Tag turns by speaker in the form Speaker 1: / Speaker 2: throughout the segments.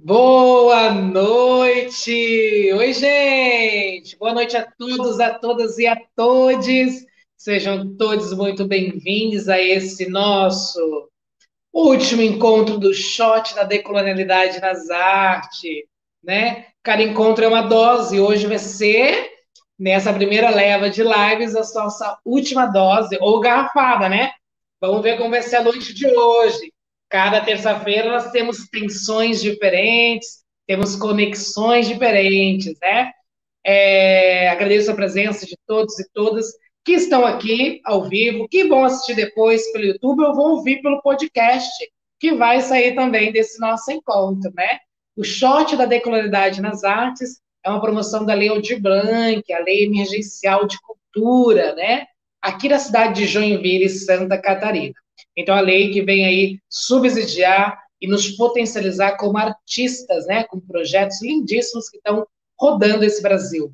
Speaker 1: Boa noite! Oi, gente! Boa noite a todos, a todas e a todes. Sejam todos muito bem-vindos a esse nosso último encontro do Shot da Decolonialidade nas Artes, né? Cada encontro é uma dose. Hoje vai ser, nessa primeira leva de lives, a nossa última dose, ou garrafada, né? Vamos ver como vai ser a noite de hoje. Cada terça-feira nós temos tensões diferentes, temos conexões diferentes, né? É, agradeço a presença de todos e todas que estão aqui ao vivo, que vão assistir depois pelo YouTube ou vão ouvir pelo podcast, que vai sair também desse nosso encontro, né? O short da decolaridade nas artes é uma promoção da Lei Aldir Blanc, a Lei Emergencial de Cultura, né? Aqui na cidade de Joinville, Santa Catarina. Então, a lei que vem aí subsidiar e nos potencializar como artistas, né, com projetos lindíssimos que estão rodando esse Brasil.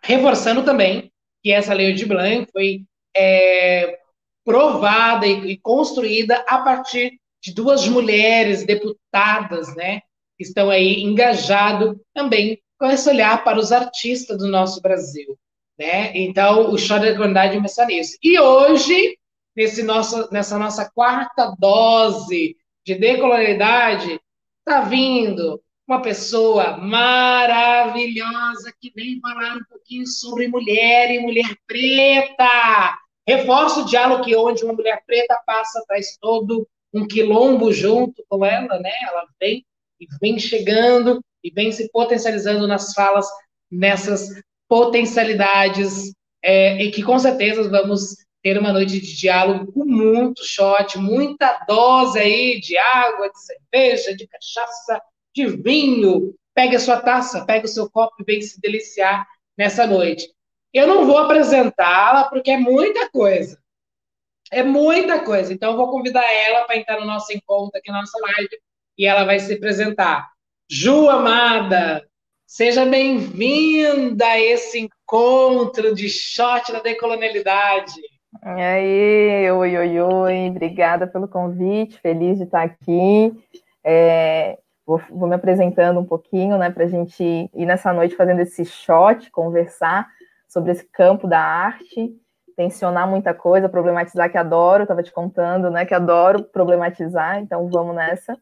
Speaker 1: Reforçando também que essa lei de Blanc foi é, provada e, e, construída a partir de duas mulheres deputadas, né, que estão aí engajado também com esse olhar para os artistas do nosso Brasil, né? Então, o Chá da Igualdade começa nisso. E hoje nesse nosso, nessa nossa quarta dose de decolonialidade, está vindo uma pessoa maravilhosa que vem falar um pouquinho sobre mulher e mulher preta. Reforça o diálogo que onde uma mulher preta passa, traz todo um quilombo junto com ela, né? Ela vem e vem chegando e vem se potencializando nas falas, nessas potencialidades, é, e que com certeza vamos ter uma noite de diálogo com muito shot, muita dose aí de água, de cerveja, de cachaça, de vinho. Pegue a sua taça, pegue o seu copo e vem se deliciar nessa noite. Eu não vou apresentá-la porque é muita coisa. É muita coisa. Então, eu vou convidar ela para entrar no nosso encontro aqui na nossa live e ela vai se apresentar. Ju, amada, seja bem-vinda a esse encontro de shot da decolonialidade.
Speaker 2: E aí, oi, oi, oi, obrigada pelo convite, feliz de estar aqui. É, vou, vou, me apresentando um pouquinho, né, para a gente ir nessa noite fazendo esse shot, conversar sobre esse campo da arte, tensionar muita coisa, problematizar que adoro, estava te contando, né, que adoro problematizar, então vamos nessa.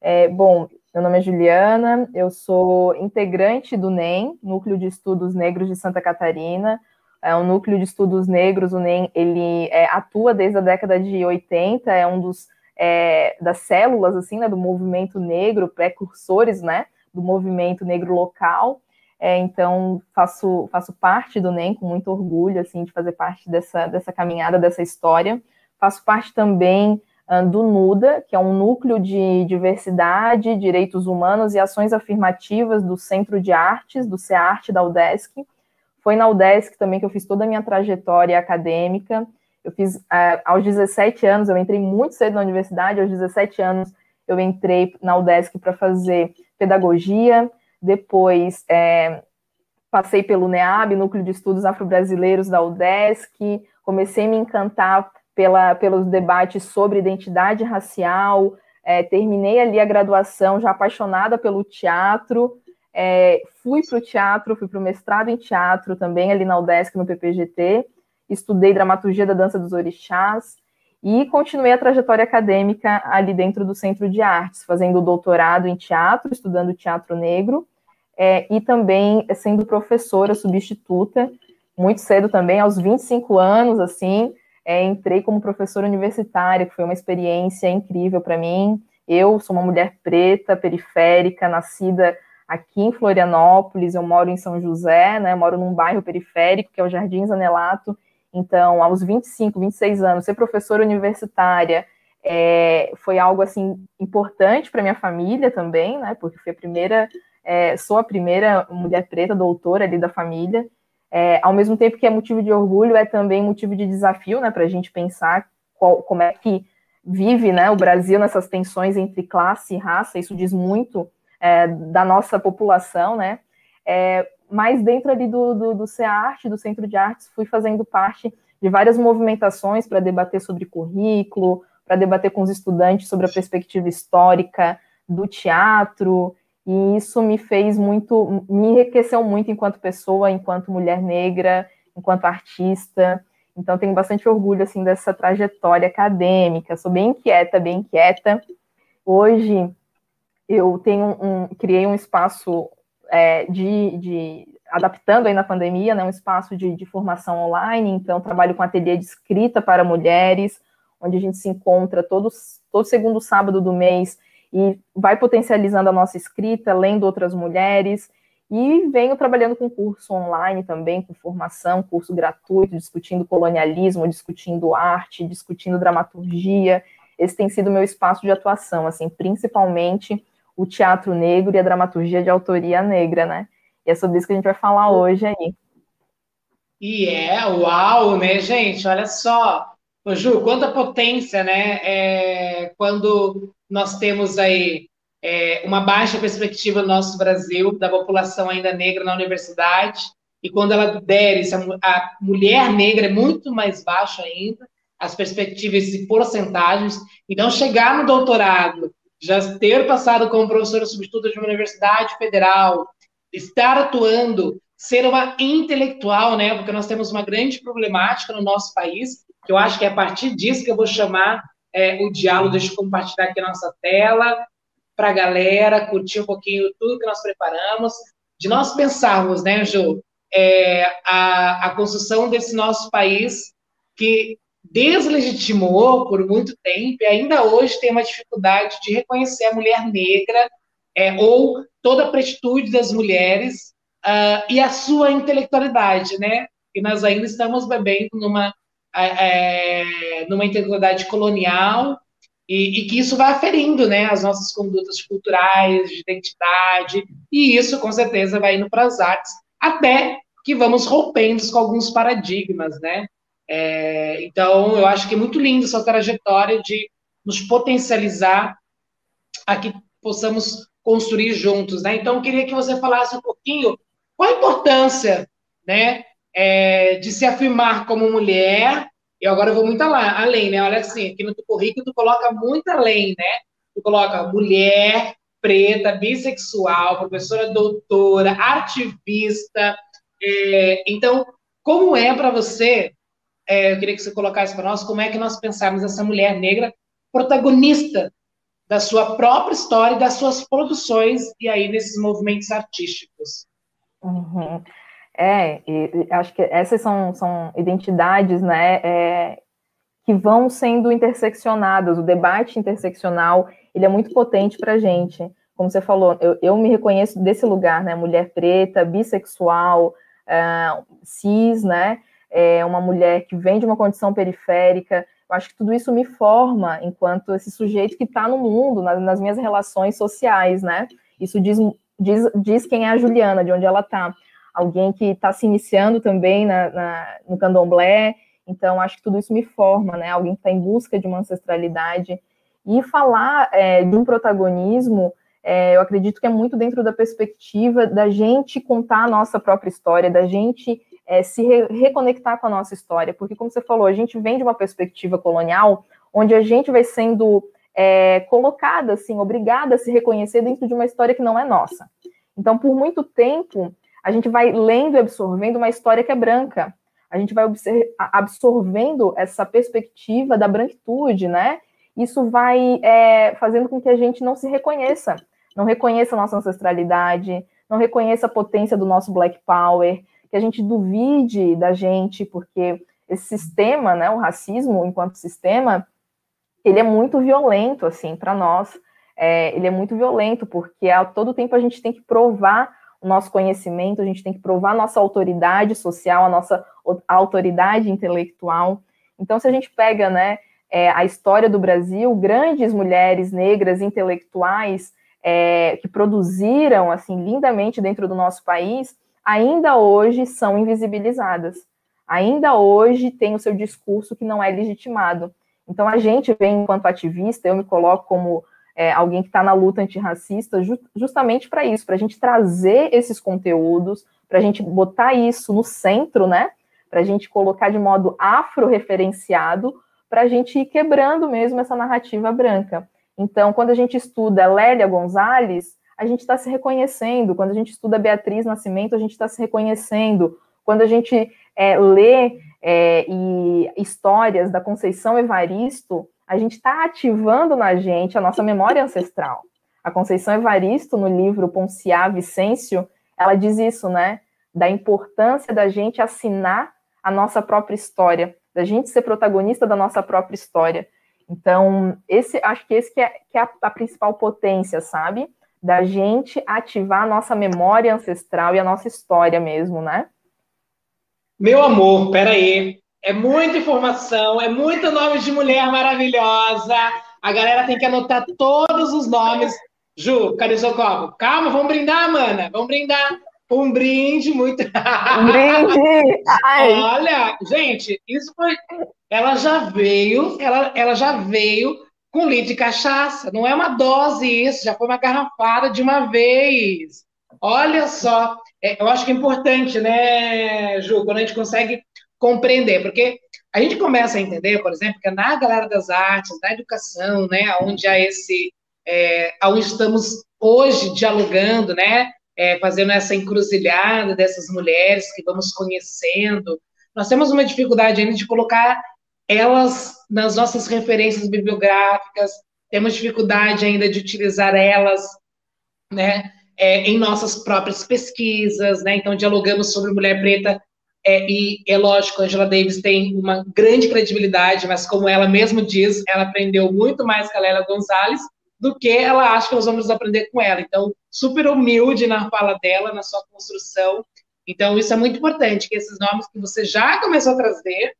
Speaker 2: É, bom, meu nome é Juliana, eu sou integrante do NEM, Núcleo de Estudos Negros de Santa Catarina, é um núcleo de estudos negros, o NEM, ele é, atua desde a década de 80, é um dos é, das células assim, né, do movimento negro, precursores, né, do movimento negro local. É, então faço faço parte do NEM com muito orgulho assim de fazer parte dessa dessa caminhada, dessa história. Faço parte também uh, do NUDA, que é um núcleo de diversidade, direitos humanos e ações afirmativas do Centro de Artes, do CEARTE da UDESC foi na UDESC também que eu fiz toda a minha trajetória acadêmica. Eu fiz uh, aos 17 anos, eu entrei muito cedo na universidade, aos 17 anos eu entrei na UDESC para fazer pedagogia, depois é, passei pelo NEAB, Núcleo de Estudos Afro-Brasileiros da UDESC, comecei a me encantar pela, pelos debates sobre identidade racial, é, terminei ali a graduação já apaixonada pelo teatro, é, fui para o teatro, fui para o mestrado em teatro também, ali na UDESC, no PPGT, estudei dramaturgia da dança dos orixás e continuei a trajetória acadêmica ali dentro do Centro de Artes, fazendo doutorado em teatro, estudando teatro negro é, e também sendo professora substituta, muito cedo também, aos 25 anos, assim, é, entrei como professora universitária, que foi uma experiência incrível para mim. Eu sou uma mulher preta, periférica, nascida aqui em Florianópolis, eu moro em São José, né, moro num bairro periférico, que é o Jardim Zanelato, então, aos 25, 26 anos, ser professora universitária é, foi algo, assim, importante para minha família também, né, porque fui a primeira, é, sou a primeira mulher preta doutora ali da família, é, ao mesmo tempo que é motivo de orgulho, é também motivo de desafio, né, para a gente pensar qual, como é que vive, né, o Brasil nessas tensões entre classe e raça, isso diz muito é, da nossa população, né? É, mas dentro ali do, do, do CEARTE, do Centro de Artes, fui fazendo parte de várias movimentações para debater sobre currículo, para debater com os estudantes sobre a perspectiva histórica do teatro. e isso me fez muito, me enriqueceu muito enquanto pessoa, enquanto mulher negra, enquanto artista. Então tenho bastante orgulho assim dessa trajetória acadêmica. Sou bem inquieta, bem inquieta. Hoje eu tenho um, criei um espaço é, de, de, adaptando aí na pandemia, né, um espaço de, de formação online. Então trabalho com ateliê de escrita para mulheres, onde a gente se encontra todos, todo segundo sábado do mês e vai potencializando a nossa escrita, lendo outras mulheres. E venho trabalhando com curso online também, com formação, curso gratuito, discutindo colonialismo, discutindo arte, discutindo dramaturgia. Esse tem sido meu espaço de atuação, assim, principalmente o teatro negro e a dramaturgia de autoria negra, né? E é sobre isso que a gente vai falar hoje aí.
Speaker 1: E é, uau, né, gente? Olha só. Ô, Ju, quanta potência, né? É, quando nós temos aí é, uma baixa perspectiva no nosso Brasil, da população ainda negra na universidade, e quando ela der isso, a mulher negra é muito mais baixa ainda, as perspectivas e porcentagens, então chegar no doutorado, já ter passado como professora substituta de uma universidade federal, estar atuando, ser uma intelectual, né, porque nós temos uma grande problemática no nosso país, que eu acho que é a partir disso que eu vou chamar é, o diálogo, deixa eu compartilhar aqui a nossa tela, para a galera curtir um pouquinho tudo que nós preparamos, de nós pensarmos, né, Ju, é, a, a construção desse nosso país que deslegitimou por muito tempo e ainda hoje tem uma dificuldade de reconhecer a mulher negra é, ou toda a pretitude das mulheres uh, e a sua intelectualidade, né? E nós ainda estamos bebendo numa, é, numa intelectualidade colonial e, e, que isso vai aferindo né, as nossas condutas culturais, de identidade, e isso com certeza vai indo para as artes, até que vamos rompendo com alguns paradigmas, né? É, então, eu acho que é muito lindo essa trajetória de nos potencializar a que possamos construir juntos, né? Então, eu queria que você falasse um pouquinho qual a importância, né, é, de se afirmar como mulher e agora eu vou muito além, né? Olha assim, aqui no teu currículo tu coloca muito além, né? Tu coloca mulher, preta, bissexual, professora doutora, ativista. É, então, como é para você, é, eu queria que você colocasse para nós, como é que nós pensamos essa mulher negra protagonista da sua própria história e das suas produções, e aí nesses movimentos artísticos?
Speaker 2: Uhum. É, e, acho que essas são, são identidades, né, é, que vão sendo interseccionadas. O debate interseccional, ele é muito potente para a gente. Como você falou, eu, eu, me reconheço desse lugar, né, mulher preta, bissexual, uh, cis, né, é uma mulher que vem de uma condição periférica. Eu acho que tudo isso me forma enquanto esse sujeito que está no mundo, nas, nas minhas relações sociais, né. Isso diz, diz, diz quem é a Juliana, de onde ela está alguém que está se iniciando também na, na, no candomblé, então acho que tudo isso me forma, né? Alguém que está em busca de uma ancestralidade. E falar é, de um protagonismo, é, eu acredito que é muito dentro da perspectiva da gente contar a nossa própria história, da gente é, se re reconectar com a nossa história, porque, como você falou, a gente vem de uma perspectiva colonial, onde a gente vai sendo é, colocada, assim, obrigada a se reconhecer dentro de uma história que não é nossa. Então, por muito tempo, a gente vai lendo e absorvendo uma história que é branca. A gente vai absorvendo essa perspectiva da branquitude, né? Isso vai é, fazendo com que a gente não se reconheça, não reconheça a nossa ancestralidade, não reconheça a potência do nosso Black Power, que a gente duvide da gente, porque esse sistema, né, o racismo enquanto sistema, ele é muito violento, assim, para nós. É, ele é muito violento, porque a todo tempo a gente tem que provar o nosso conhecimento, a gente tem que provar a nossa autoridade social, a nossa autoridade intelectual. Então, se a gente pega né, é, a história do Brasil, grandes mulheres negras intelectuais é, que produziram assim lindamente dentro do nosso país, ainda hoje são invisibilizadas. Ainda hoje tem o seu discurso que não é legitimado. Então, a gente vem, enquanto ativista, eu me coloco como é, alguém que está na luta antirracista, ju justamente para isso, para a gente trazer esses conteúdos, para a gente botar isso no centro, né? Para a gente colocar de modo afro-referenciado, para a gente ir quebrando mesmo essa narrativa branca. Então, quando a gente estuda Lélia Gonzalez, a gente está se reconhecendo. Quando a gente estuda Beatriz Nascimento, a gente está se reconhecendo. Quando a gente é, lê é, e histórias da Conceição Evaristo, a gente está ativando na gente a nossa memória ancestral. A Conceição Evaristo, no livro Ponciá Vicêncio, ela diz isso, né? Da importância da gente assinar a nossa própria história, da gente ser protagonista da nossa própria história. Então, esse, acho que esse que é, que é a, a principal potência, sabe? Da gente ativar a nossa memória ancestral e a nossa história mesmo, né?
Speaker 1: Meu amor, peraí. É muita informação, é muito nome de mulher maravilhosa. A galera tem que anotar todos os nomes. Ju, cadê seu copo? Calma, vamos brindar, mana. Vamos brindar. Um brinde muito.
Speaker 2: Um brinde! Ai.
Speaker 1: Olha, gente, isso foi. Ela já veio, ela, ela já veio com litro de cachaça. Não é uma dose isso, já foi uma garrafada de uma vez. Olha só. É, eu acho que é importante, né, Ju, quando a gente consegue compreender, porque a gente começa a entender, por exemplo, que na galera das artes, na educação, né, onde há esse, é, onde estamos hoje dialogando, né, é, fazendo essa encruzilhada dessas mulheres que vamos conhecendo, nós temos uma dificuldade ainda de colocar elas nas nossas referências bibliográficas, temos dificuldade ainda de utilizar elas, né, é, em nossas próprias pesquisas, né? Então, dialogamos sobre mulher preta é, e é lógico, Angela Davis tem uma grande credibilidade, mas como ela mesma diz, ela aprendeu muito mais com a Lélia Gonzalez do que ela acha que nós vamos aprender com ela. Então, super humilde na fala dela, na sua construção. Então, isso é muito importante, que esses nomes que você já começou a trazer,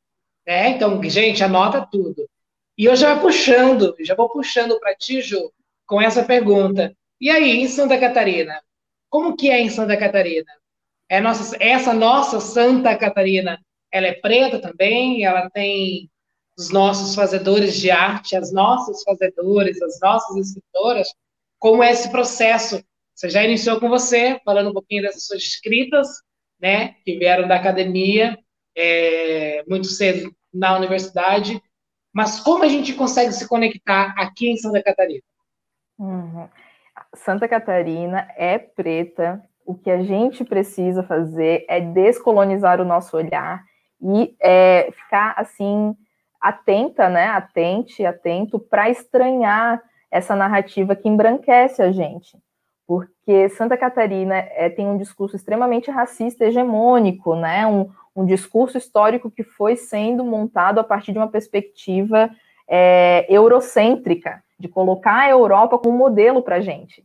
Speaker 1: né? Então, gente, anota tudo. E eu já puxando, já vou puxando para ti, Ju, com essa pergunta. E aí, em Santa Catarina? Como que é em Santa Catarina? É nossa, essa nossa Santa Catarina, ela é preta também, ela tem os nossos fazedores de arte, as nossas fazedoras, as nossas escritoras, como é esse processo? Você já iniciou com você, falando um pouquinho dessas suas escritas, né, que vieram da academia, é, muito cedo na universidade, mas como a gente consegue se conectar aqui em Santa Catarina?
Speaker 2: Uhum. Santa Catarina é preta. O que a gente precisa fazer é descolonizar o nosso olhar e é, ficar assim atenta, né? Atente, atento para estranhar essa narrativa que embranquece a gente, porque Santa Catarina é, tem um discurso extremamente racista, hegemônico, né? Um, um discurso histórico que foi sendo montado a partir de uma perspectiva é, eurocêntrica de colocar a Europa como modelo para a gente.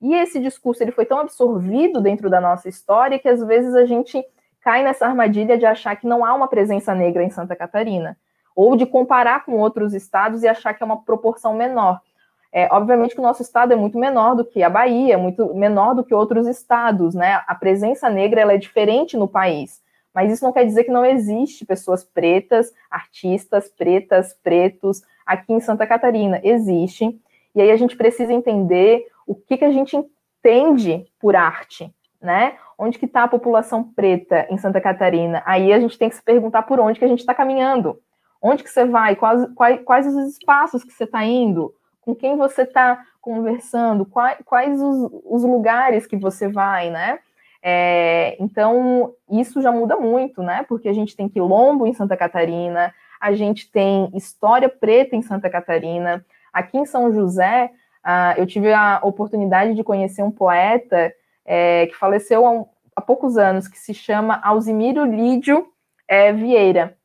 Speaker 2: E esse discurso ele foi tão absorvido dentro da nossa história que às vezes a gente cai nessa armadilha de achar que não há uma presença negra em Santa Catarina, ou de comparar com outros estados e achar que é uma proporção menor. É, obviamente que o nosso estado é muito menor do que a Bahia, muito menor do que outros estados, né? A presença negra ela é diferente no país, mas isso não quer dizer que não existe pessoas pretas, artistas pretas, pretos, aqui em Santa Catarina. Existe. E aí a gente precisa entender o que, que a gente entende por arte, né? Onde que está a população preta em Santa Catarina? Aí a gente tem que se perguntar por onde que a gente está caminhando. Onde que você vai? Quais, quais, quais os espaços que você está indo? Com quem você está conversando? Quais, quais os, os, lugares que você vai, né? É, então, isso já muda muito, né? Porque a gente tem quilombo em Santa Catarina, a gente tem História Preta em Santa Catarina. Aqui em São José, uh, eu tive a oportunidade de conhecer um poeta é, que faleceu há, um, há, poucos anos, que se chama Alzimiro Lídio é, Vieira.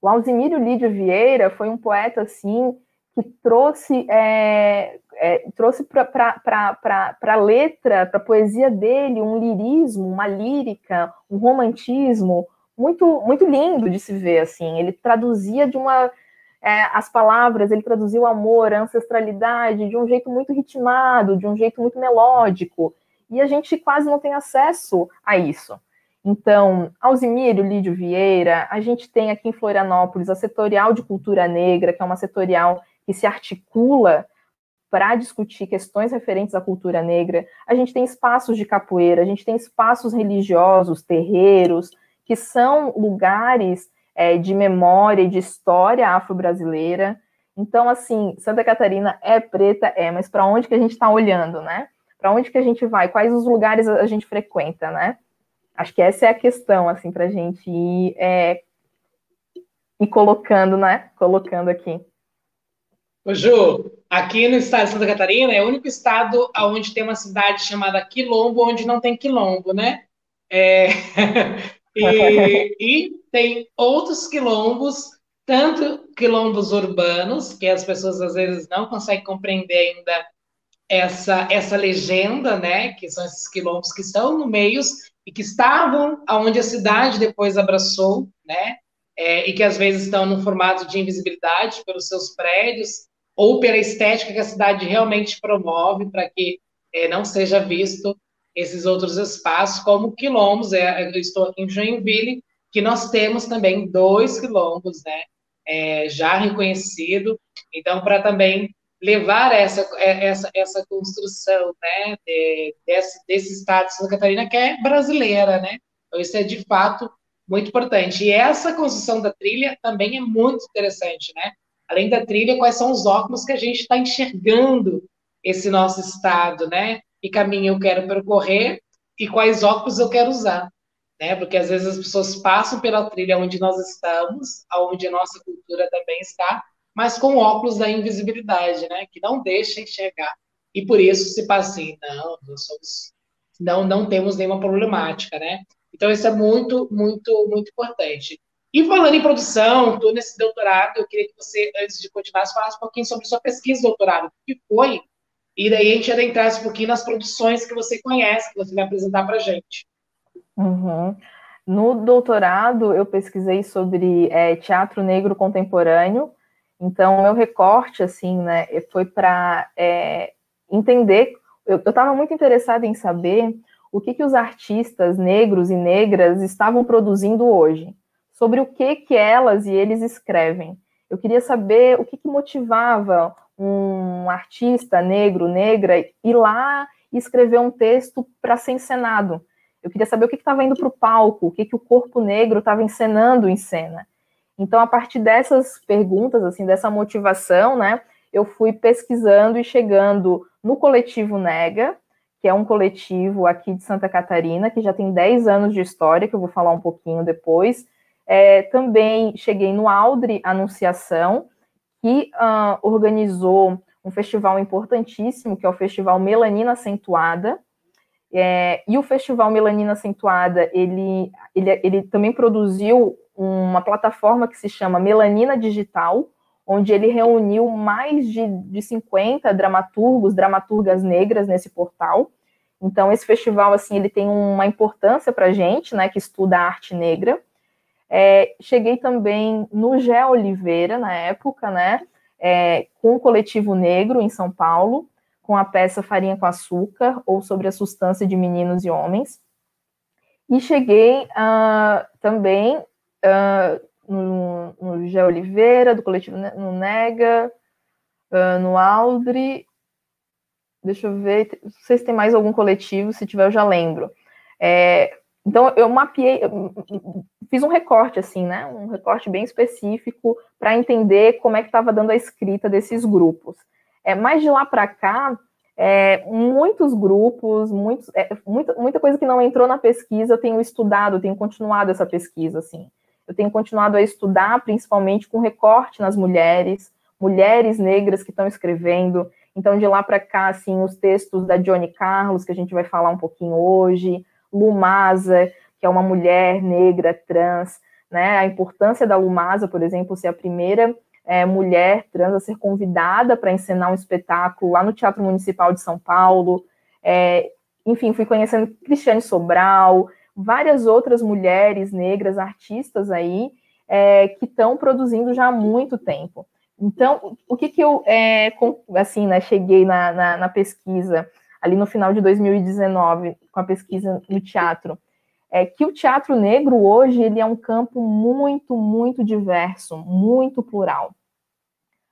Speaker 2: O Alzimiro Lídio Vieira foi um poeta, assim, que trouxe, é, é, trouxe para a letra, para a poesia dele, um lirismo, uma lírica, um romantismo, muito, muito lindo de se ver, assim. Ele traduzia de uma é, as palavras, ele traduzia o amor, a ancestralidade de um jeito muito ritmado, de um jeito muito melódico. E a gente quase não tem acesso a isso. Então, Alzimiro Lídio Vieira, a gente tem aqui em Florianópolis a Setorial de Cultura Negra, que é uma setorial que se articula para discutir questões referentes à cultura negra. A gente tem espaços de capoeira, a gente tem espaços religiosos, terreiros, que são lugares é, de memória e de história afro-brasileira. Então, assim, Santa Catarina é preta, é, mas para onde que a gente está olhando, né? Para onde que a gente vai? Quais os lugares a gente frequenta, né? Acho que essa é a questão, assim, para a gente ir, é, ir colocando, né? Colocando aqui.
Speaker 1: Ô, Ju, aqui no estado de Santa Catarina é o único estado onde tem uma cidade chamada Quilombo, onde não tem quilombo, né? É... e, e tem outros quilombos, tanto quilombos urbanos, que as pessoas às vezes não conseguem compreender ainda essa, essa legenda, né? Que são esses quilombos que estão no meio e que estavam aonde a cidade depois abraçou, né? É, e que às vezes estão no formato de invisibilidade pelos seus prédios ou pela estética que a cidade realmente promove para que é, não seja visto esses outros espaços, como quilombos. É, eu estou aqui em Joinville, que nós temos também dois quilombos, né? É, já reconhecido. Então, para também levar essa, é, essa, essa construção né, de, desse, desse estado de Santa Catarina que é brasileira, né? Então, isso é de fato muito importante. E essa construção da trilha também é muito interessante, né? Além da trilha, quais são os óculos que a gente está enxergando esse nosso estado, né? Que caminho eu quero percorrer e quais óculos eu quero usar, né? Porque às vezes as pessoas passam pela trilha onde nós estamos, aonde a nossa cultura também está, mas com óculos da invisibilidade, né? Que não deixa enxergar. E por isso se passa assim, não, nós somos, não, não temos nenhuma problemática, né? Então isso é muito, muito, muito importante. E falando em produção, estou nesse doutorado, eu queria que você, antes de continuar, falasse um pouquinho sobre sua pesquisa de doutorado, o que foi, e daí a gente adentrasse um pouquinho nas produções que você conhece, que você vai apresentar para a gente.
Speaker 2: Uhum. No doutorado, eu pesquisei sobre é, teatro negro contemporâneo então, meu recorte, assim, né, foi para é, entender. Eu estava muito interessada em saber o que, que os artistas negros e negras estavam produzindo hoje, sobre o que, que elas e eles escrevem. Eu queria saber o que, que motivava um artista negro, negra, ir lá e escrever um texto para ser encenado. Eu queria saber o que estava indo para o palco, o que, que o corpo negro estava encenando em cena. Então, a partir dessas perguntas, assim, dessa motivação, né, eu fui pesquisando e chegando no coletivo Nega, que é um coletivo aqui de Santa Catarina, que já tem 10 anos de história, que eu vou falar um pouquinho depois. É, também cheguei no Aldre Anunciação, que uh, organizou um festival importantíssimo, que é o Festival Melanina Acentuada. É, e o Festival Melanina Acentuada, ele, ele, ele também produziu uma plataforma que se chama Melanina Digital, onde ele reuniu mais de, de 50 dramaturgos, dramaturgas negras nesse portal. Então, esse festival, assim, ele tem uma importância para a gente, né, que estuda arte negra. É, cheguei também no Gé Oliveira, na época, né, é, com o Coletivo Negro, em São Paulo, com a peça Farinha com Açúcar, ou sobre a substância de meninos e homens. E cheguei uh, também uh, no, no Gé Oliveira, do coletivo no Nega, uh, no Aldri. Deixa eu ver, não sei se tem mais algum coletivo, se tiver eu já lembro. É, então eu mapeei, fiz um recorte assim, né? Um recorte bem específico para entender como é que estava dando a escrita desses grupos. É, mas de lá para cá, é, muitos grupos, muitos, é, muita, muita coisa que não entrou na pesquisa, eu tenho estudado, tenho continuado essa pesquisa, assim. Eu tenho continuado a estudar, principalmente com recorte nas mulheres, mulheres negras que estão escrevendo. Então, de lá para cá, assim, os textos da Johnny Carlos, que a gente vai falar um pouquinho hoje, Lumasa, que é uma mulher negra trans, né? A importância da Lumasa, por exemplo, ser a primeira é, mulher trans a ser convidada para encenar um espetáculo lá no Teatro Municipal de São Paulo. É, enfim, fui conhecendo Cristiane Sobral, várias outras mulheres negras, artistas aí, é, que estão produzindo já há muito tempo. Então, o que, que eu, é, assim, né, cheguei na, na, na, pesquisa, ali no final de 2019, com a pesquisa no teatro, é que o teatro negro hoje, ele é um campo muito, muito diverso, muito plural.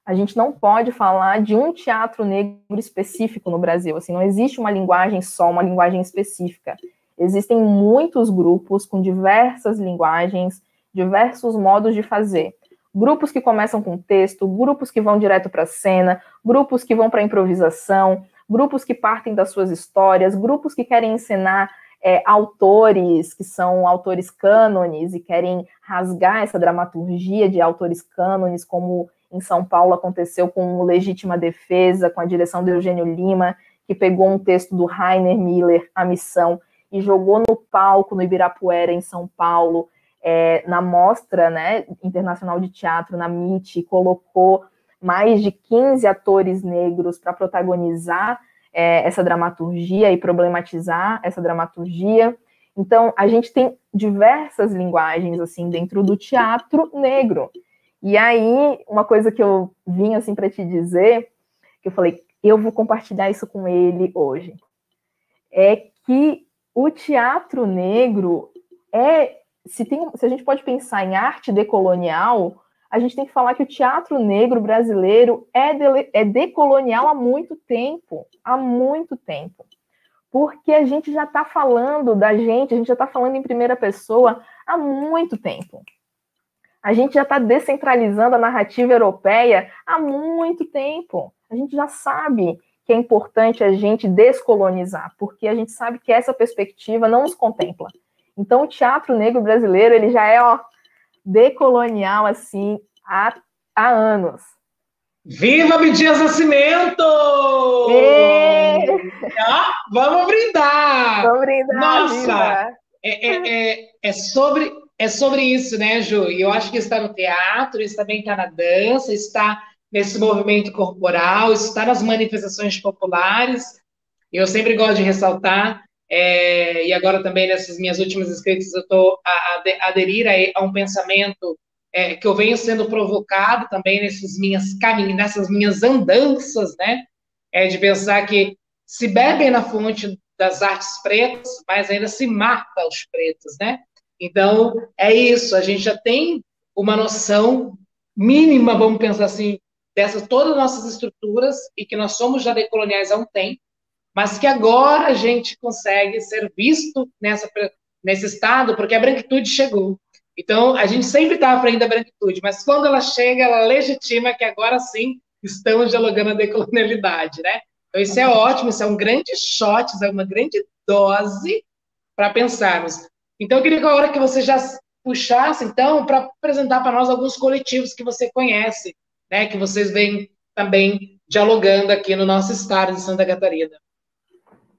Speaker 2: A gente não pode falar de um teatro negro específico no Brasil, assim, não existe uma linguagem só, uma linguagem específica. Existem muitos grupos com diversas linguagens, diversos modos de fazer. Grupos que começam com texto, grupos que vão direto para a cena, grupos que vão para improvisação, grupos que partem das suas histórias, grupos que querem encenar é, autores que são autores cânones e querem rasgar essa dramaturgia de autores cânones, como em São Paulo aconteceu com o Legítima Defesa, com a direção do Eugênio Lima, que pegou um texto do Rainer Miller, A Missão, e jogou no palco no Ibirapuera, em São Paulo, é, na Mostra né, Internacional de Teatro, na MIT, colocou mais de 15 atores negros para protagonizar é, essa dramaturgia e problematizar essa dramaturgia. Então, a gente tem diversas linguagens, assim, dentro do teatro negro. E aí, uma coisa que eu vim, assim, para te dizer, que eu falei, eu vou compartilhar isso com ele hoje, é que o teatro negro é, se, tem, se a gente pode pensar em arte decolonial, a gente tem que falar que o teatro negro brasileiro é, de, é decolonial há muito tempo há muito tempo. Porque a gente já está falando da gente, a gente já está falando em primeira pessoa há muito tempo. A gente já está descentralizando a narrativa europeia há muito tempo. A gente já sabe que é importante a gente descolonizar, porque a gente sabe que essa perspectiva não nos contempla. Então, o teatro negro brasileiro ele já é ó, decolonial assim há, há anos.
Speaker 1: Viva Abdias Nascimento! Ah, vamos brindar!
Speaker 2: Vamos brindar!
Speaker 1: Nossa! É, é, é, é, sobre, é sobre isso, né, Ju? E eu acho que está no teatro, isso também está na dança, está nesse movimento corporal, está nas manifestações populares. Eu sempre gosto de ressaltar é, e agora também nessas minhas últimas escritas eu estou a, a, aderir a, a, um pensamento é, que eu venho sendo provocado também nessas minhas caminhos, nessas minhas andanças, né? É de pensar que se bebem na fonte das artes pretas, mas ainda se mata os pretos, né? Então é isso. A gente já tem uma noção mínima, vamos pensar assim, dessas todas as nossas estruturas e que nós somos já decoloniais há um tempo mas que agora a gente consegue ser visto nessa, nesse estado, porque a branquitude chegou. Então, a gente sempre está aprendendo a branquitude, mas quando ela chega, ela legitima que agora sim estamos dialogando a decolonialidade, né? Então, isso é ótimo, isso é um grande shot, é uma grande dose para pensarmos. Então, eu queria que agora que você já puxasse, então, para apresentar para nós alguns coletivos que você conhece, né? Que vocês vêm também dialogando aqui no nosso estado de Santa Catarina.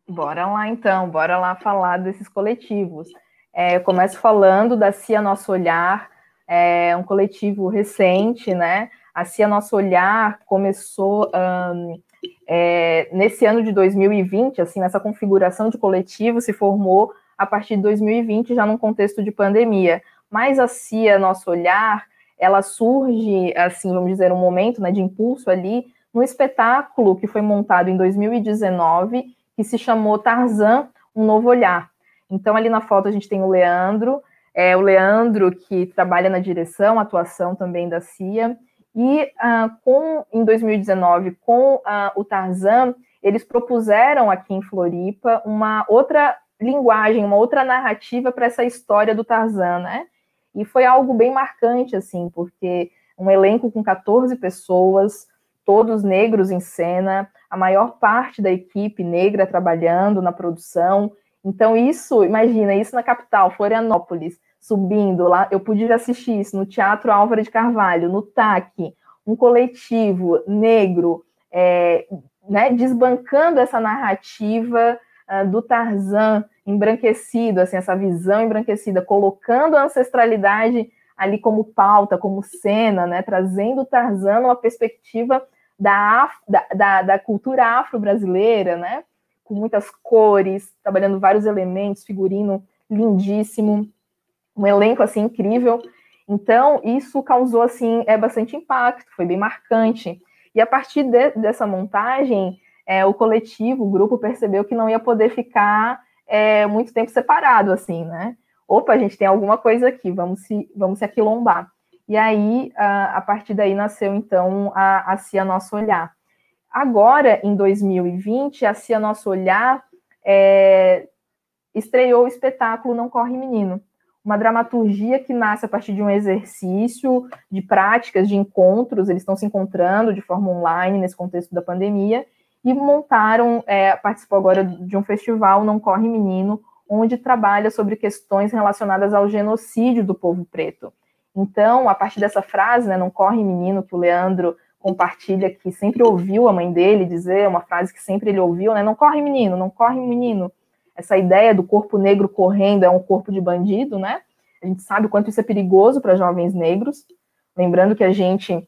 Speaker 2: Bora lá então, bora lá falar desses coletivos. É, eu começo falando da CIA Nosso Olhar, é um coletivo recente, né? A CIA Nosso Olhar começou um, é, nesse ano de 2020, assim, nessa configuração de coletivo, se formou a partir de 2020, já num contexto de pandemia. Mas a CIA Nosso Olhar, ela surge, assim, vamos dizer, um momento né, de impulso ali, no espetáculo que foi montado em 2019 que se chamou Tarzan, um novo olhar. Então, ali na foto a gente tem o Leandro, é, o Leandro que trabalha na direção, atuação também da CIA, e uh, com, em 2019, com uh, o Tarzan, eles propuseram aqui em Floripa uma outra linguagem, uma outra narrativa para essa história do Tarzan, né? E foi algo bem marcante, assim, porque um elenco com 14 pessoas, todos negros em cena, a maior parte da equipe negra trabalhando na produção. Então, isso, imagina, isso na capital, Florianópolis, subindo lá, eu pude assistir isso no Teatro Álvaro de Carvalho, no TAC, um coletivo negro, é, né, desbancando essa narrativa uh, do Tarzan embranquecido, assim, essa visão embranquecida, colocando a ancestralidade ali como pauta, como cena, né, trazendo o Tarzan uma perspectiva da, da, da, cultura afro-brasileira, né? Com muitas cores, trabalhando vários elementos, figurino lindíssimo, um elenco assim incrível. Então, isso causou assim é bastante impacto, foi bem marcante. E a partir de, dessa montagem, é, o coletivo, o grupo percebeu que não ia poder ficar é, muito tempo separado, assim, né? Opa, a gente tem alguma coisa aqui, vamos se, vamos se aquilombar. E aí, a, partir daí, nasceu, então, a, a CIA Nosso Olhar. Agora, em 2020, a CIA Nosso Olhar é, estreou o espetáculo Não Corre Menino, uma dramaturgia que nasce a partir de um exercício, de práticas, de encontros, eles estão se encontrando de forma online nesse contexto da pandemia, e montaram, é, participou agora de um festival, Não Corre Menino, onde trabalha sobre questões relacionadas ao genocídio do povo preto. Então, a partir dessa frase, né, Não Corre Menino, que o Leandro compartilha, que sempre ouviu a mãe dele dizer, uma frase que sempre ele ouviu, né, Não corre menino, não corre menino. Essa ideia do corpo negro correndo é um corpo de bandido, né? A gente sabe o quanto isso é perigoso para jovens negros. Lembrando que a gente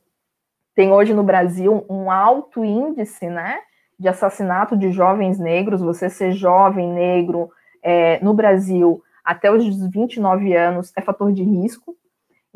Speaker 2: tem hoje no Brasil um alto índice, né, de assassinato de jovens negros. Você ser jovem negro é, no Brasil até os 29 anos é fator de risco.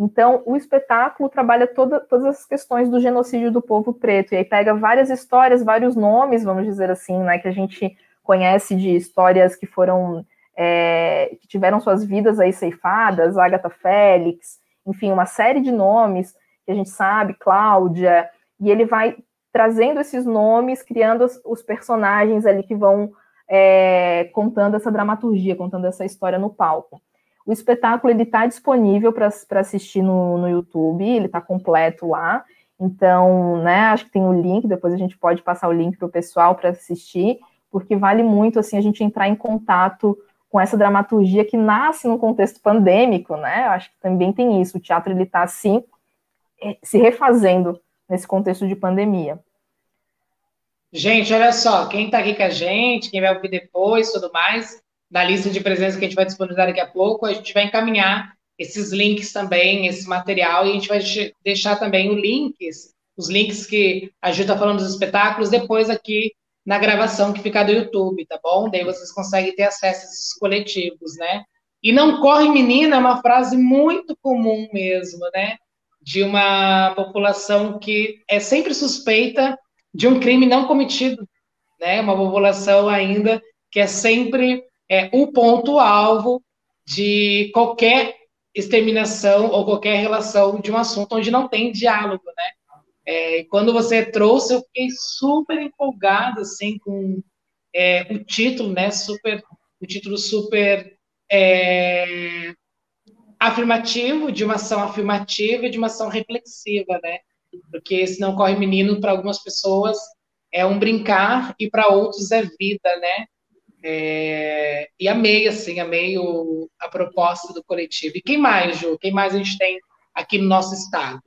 Speaker 2: Então, o espetáculo trabalha toda, todas as questões do genocídio do povo preto, e aí pega várias histórias, vários nomes, vamos dizer assim, né, que a gente conhece de histórias que foram, é, que tiveram suas vidas aí ceifadas, Agatha Félix, enfim, uma série de nomes que a gente sabe, Cláudia, e ele vai trazendo esses nomes, criando os, os personagens ali que vão é, contando essa dramaturgia, contando essa história no palco. O espetáculo ele está disponível para assistir no, no YouTube, ele está completo lá. Então, né, acho que tem o um link, depois a gente pode passar o link para o pessoal para assistir, porque vale muito assim a gente entrar em contato com essa dramaturgia que nasce no contexto pandêmico, né? Acho que também tem isso. O teatro ele está assim é, se refazendo nesse contexto de pandemia.
Speaker 1: Gente, olha só, quem está aqui com a gente, quem vai ouvir depois, tudo mais, na lista de presença que a gente vai disponibilizar daqui a pouco, a gente vai encaminhar esses links também, esse material, e a gente vai deixar também os links, os links que a Ju está falando dos espetáculos, depois aqui na gravação que fica do YouTube, tá bom? Daí vocês conseguem ter acesso a esses coletivos, né? E não corre menina é uma frase muito comum mesmo, né? De uma população que é sempre suspeita de um crime não cometido, né? Uma população ainda que é sempre é, o ponto-alvo de qualquer exterminação ou qualquer relação de um assunto onde não tem diálogo, né? É, quando você trouxe, eu fiquei super empolgada, assim, com é, o título, né? Super, o título super é, afirmativo, de uma ação afirmativa e de uma ação reflexiva, né? Porque se não corre menino, para algumas pessoas é um brincar e para outros é vida, né? É, e amei, assim, amei o, a proposta do coletivo. E quem mais, Ju? Quem mais a gente tem aqui no nosso estado?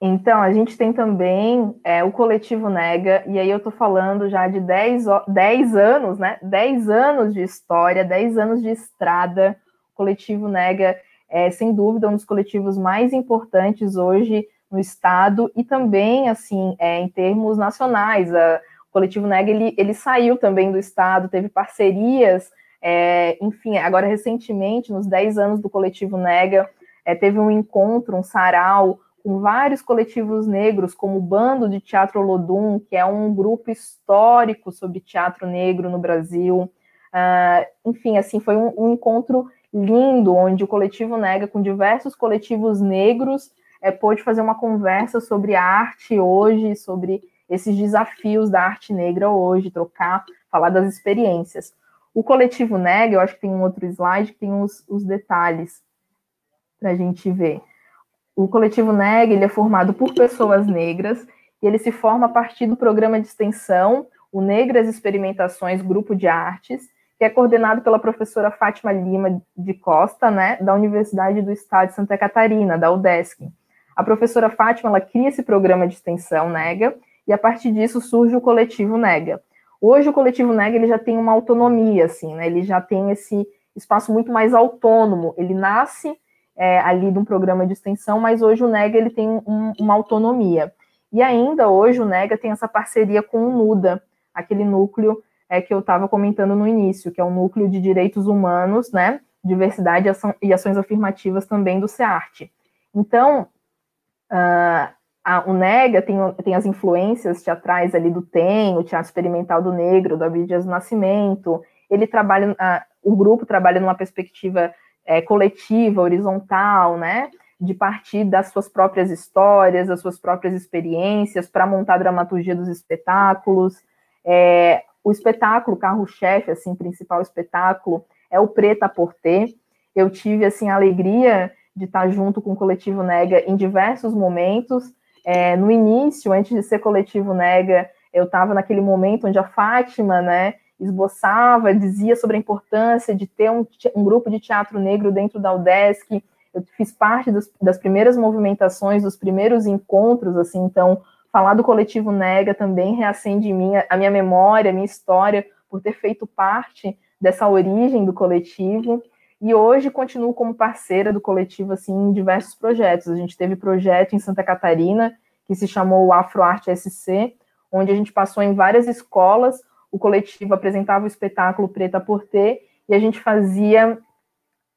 Speaker 2: Então, a gente tem também é, o Coletivo Nega, e aí eu tô falando já de 10, 10 anos, né? 10 anos de história, 10 anos de estrada. O Coletivo Nega é, sem dúvida, um dos coletivos mais importantes hoje no Estado e também, assim, é, em termos nacionais. A, Coletivo Nega, ele, ele saiu também do Estado, teve parcerias, é, enfim, agora recentemente, nos 10 anos do Coletivo Nega, é, teve um encontro, um sarau, com vários coletivos negros, como o Bando de Teatro Olodum, que é um grupo histórico sobre teatro negro no Brasil. Uh, enfim, assim, foi um, um, encontro lindo, onde o coletivo Nega, com diversos coletivos negros, é, pôde fazer uma conversa sobre arte hoje, sobre esses desafios da arte negra hoje, trocar, falar das experiências. O coletivo Nega, eu acho que tem um outro slide que tem os, os detalhes para a gente ver. O coletivo Nega ele é formado por pessoas negras e ele se forma a partir do programa de extensão, o Negras Experimentações Grupo de Artes, que é coordenado pela professora Fátima Lima de Costa, né, da Universidade do Estado de Santa Catarina, da UDESC. A professora Fátima ela cria esse programa de extensão NEGA e a partir disso surge o coletivo NEGA. Hoje o coletivo NEGA ele já tem uma autonomia, assim, né, ele já tem esse espaço muito mais autônomo. Ele nasce é, ali de um programa de extensão, mas hoje o NEGA ele tem um, uma autonomia. E ainda hoje o NEGA tem essa parceria com o NUDA, aquele núcleo é, que eu estava comentando no início, que é o Núcleo de Direitos Humanos, né, Diversidade e Ações Afirmativas também do SEARTE. Então, uh, a, o NEGA tem, tem as influências teatrais ali do TEM, o Teatro Experimental do Negro, do Abdias do Nascimento, ele trabalha, uh, o grupo trabalha numa perspectiva é, coletiva, horizontal, né, de partir das suas próprias histórias, das suas próprias experiências, para montar a dramaturgia dos espetáculos. É, o espetáculo, carro-chefe, assim, principal espetáculo, é o Preta Porter. Eu tive, assim, a alegria de estar junto com o Coletivo Nega em diversos momentos. É, no início, antes de ser Coletivo Nega, eu estava naquele momento onde a Fátima, né, esboçava, dizia sobre a importância de ter um, um grupo de teatro negro dentro da UDESC. Eu fiz parte dos, das primeiras movimentações, dos primeiros encontros, assim, então falar do coletivo Nega também reacende em mim a minha memória, a minha história, por ter feito parte dessa origem do coletivo. E hoje continuo como parceira do coletivo assim em diversos projetos. A gente teve projeto em Santa Catarina que se chamou Afro Arte SC, onde a gente passou em várias escolas o coletivo apresentava o espetáculo Preta por Ter e a gente fazia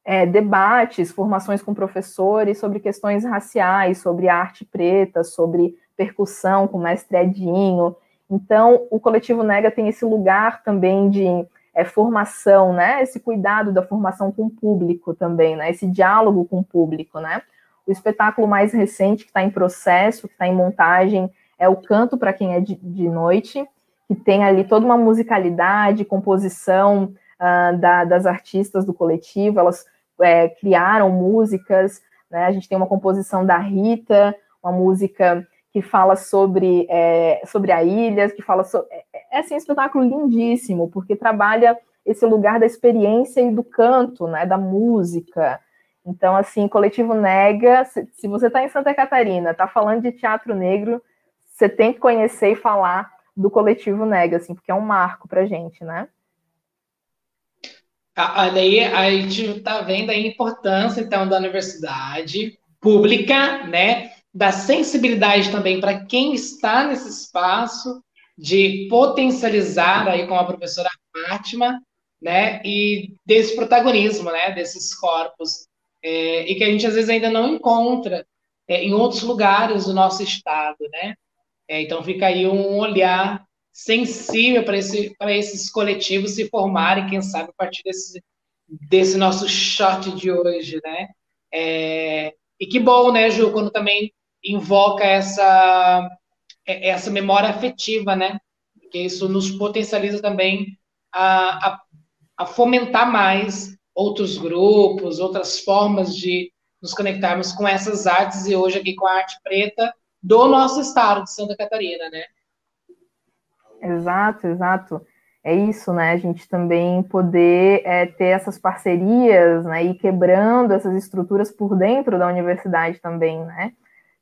Speaker 2: é, debates, formações com professores sobre questões raciais, sobre arte preta, sobre percussão com mestre Edinho. Então, o coletivo Nega tem esse lugar também de é, formação, né? Esse cuidado da formação com o público também, né? Esse diálogo com o público, né? O espetáculo mais recente que está em processo, que está em montagem, é o Canto para quem é de, de noite, que tem ali toda uma musicalidade, composição uh, da, das artistas do coletivo, elas é, criaram músicas, né? A gente tem uma composição da Rita, uma música que fala sobre, é, sobre a ilha, que fala sobre. É, é assim, um espetáculo lindíssimo, porque trabalha esse lugar da experiência e do canto, né? Da música. Então, assim, Coletivo Nega, se, se você está em Santa Catarina, está falando de teatro negro, você tem que conhecer e falar do coletivo Nega, assim, porque é um marco para gente, né?
Speaker 1: Olha aí, a gente está vendo a importância, então, da universidade pública, né? Da sensibilidade também para quem está nesse espaço, de potencializar aí com a professora Fátima, né? E desse protagonismo, né? Desses corpos, é, e que a gente às vezes ainda não encontra é, em outros lugares do nosso estado, né? É, então fica aí um olhar sensível para esse, esses coletivos se formarem, quem sabe, a partir desse, desse nosso shot de hoje, né? É, e que bom, né, Ju, quando também invoca essa, é, essa memória afetiva, né? Porque isso nos potencializa também a, a, a fomentar mais outros grupos, outras formas de nos conectarmos com essas artes e hoje aqui com a arte preta do nosso estado de Santa Catarina, né?
Speaker 2: Exato, exato. É isso, né? A gente também poder é, ter essas parcerias, né? E quebrando essas estruturas por dentro da universidade também, né?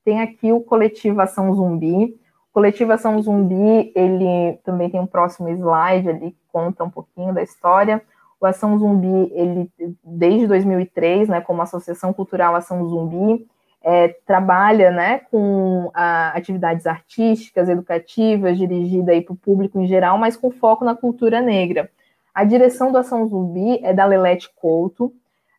Speaker 2: Tem aqui o coletivo Ação Zumbi. O coletivo Ação Zumbi, ele também tem um próximo slide ali que conta um pouquinho da história. O Ação Zumbi, ele desde 2003, né, como Associação Cultural Ação Zumbi, é, trabalha né, com a, atividades artísticas, educativas, dirigida para o público em geral, mas com foco na cultura negra. A direção do Ação Zumbi é da Lelete Couto.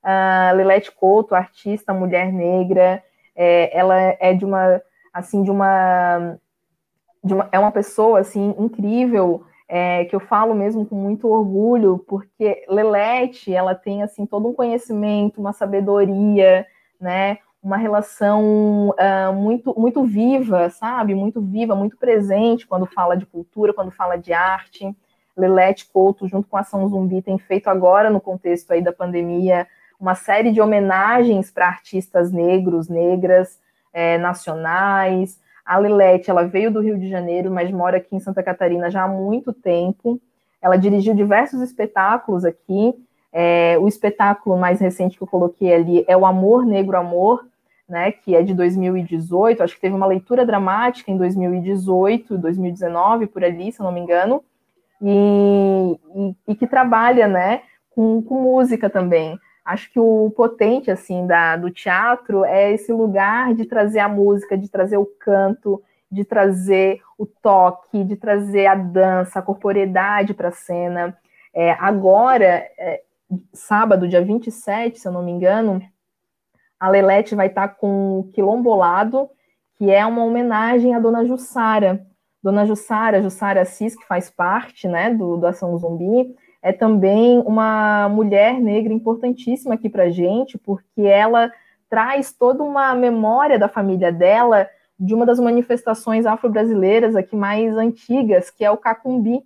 Speaker 2: A Lelete Couto, artista, mulher negra, é, ela é de uma, assim, de uma, de uma, é uma pessoa, assim, incrível, é, que eu falo mesmo com muito orgulho, porque Lelete, ela tem, assim, todo um conhecimento, uma sabedoria, né, uma relação uh, muito, muito viva, sabe? Muito viva, muito presente quando fala de cultura, quando fala de arte. Lelete Couto, junto com a Ação Zumbi, tem feito agora, no contexto aí da pandemia, uma série de homenagens para artistas negros, negras, é, nacionais. A Lilete, ela veio do Rio de Janeiro, mas mora aqui em Santa Catarina já há muito tempo. Ela dirigiu diversos espetáculos aqui, é, o espetáculo mais recente que eu coloquei ali é o Amor Negro Amor, né, que é de 2018, acho que teve uma leitura dramática em 2018, 2019, por ali, se eu não me engano, e, e, e que trabalha, né, com, com, música também. Acho que o potente, assim, da, do teatro é esse lugar de trazer a música, de trazer o canto, de trazer o toque, de trazer a dança, a corporeidade para a cena. É, agora, é, sábado, dia 27, se eu não me engano, a Lelete vai estar com o Quilombolado, que é uma homenagem à Dona Jussara. Dona Jussara, Jussara Assis, que faz parte né, do, do Ação Zumbi, é também uma mulher negra importantíssima aqui para gente, porque ela traz toda uma memória da família dela de uma das manifestações afro-brasileiras aqui mais antigas, que é o Cacumbi,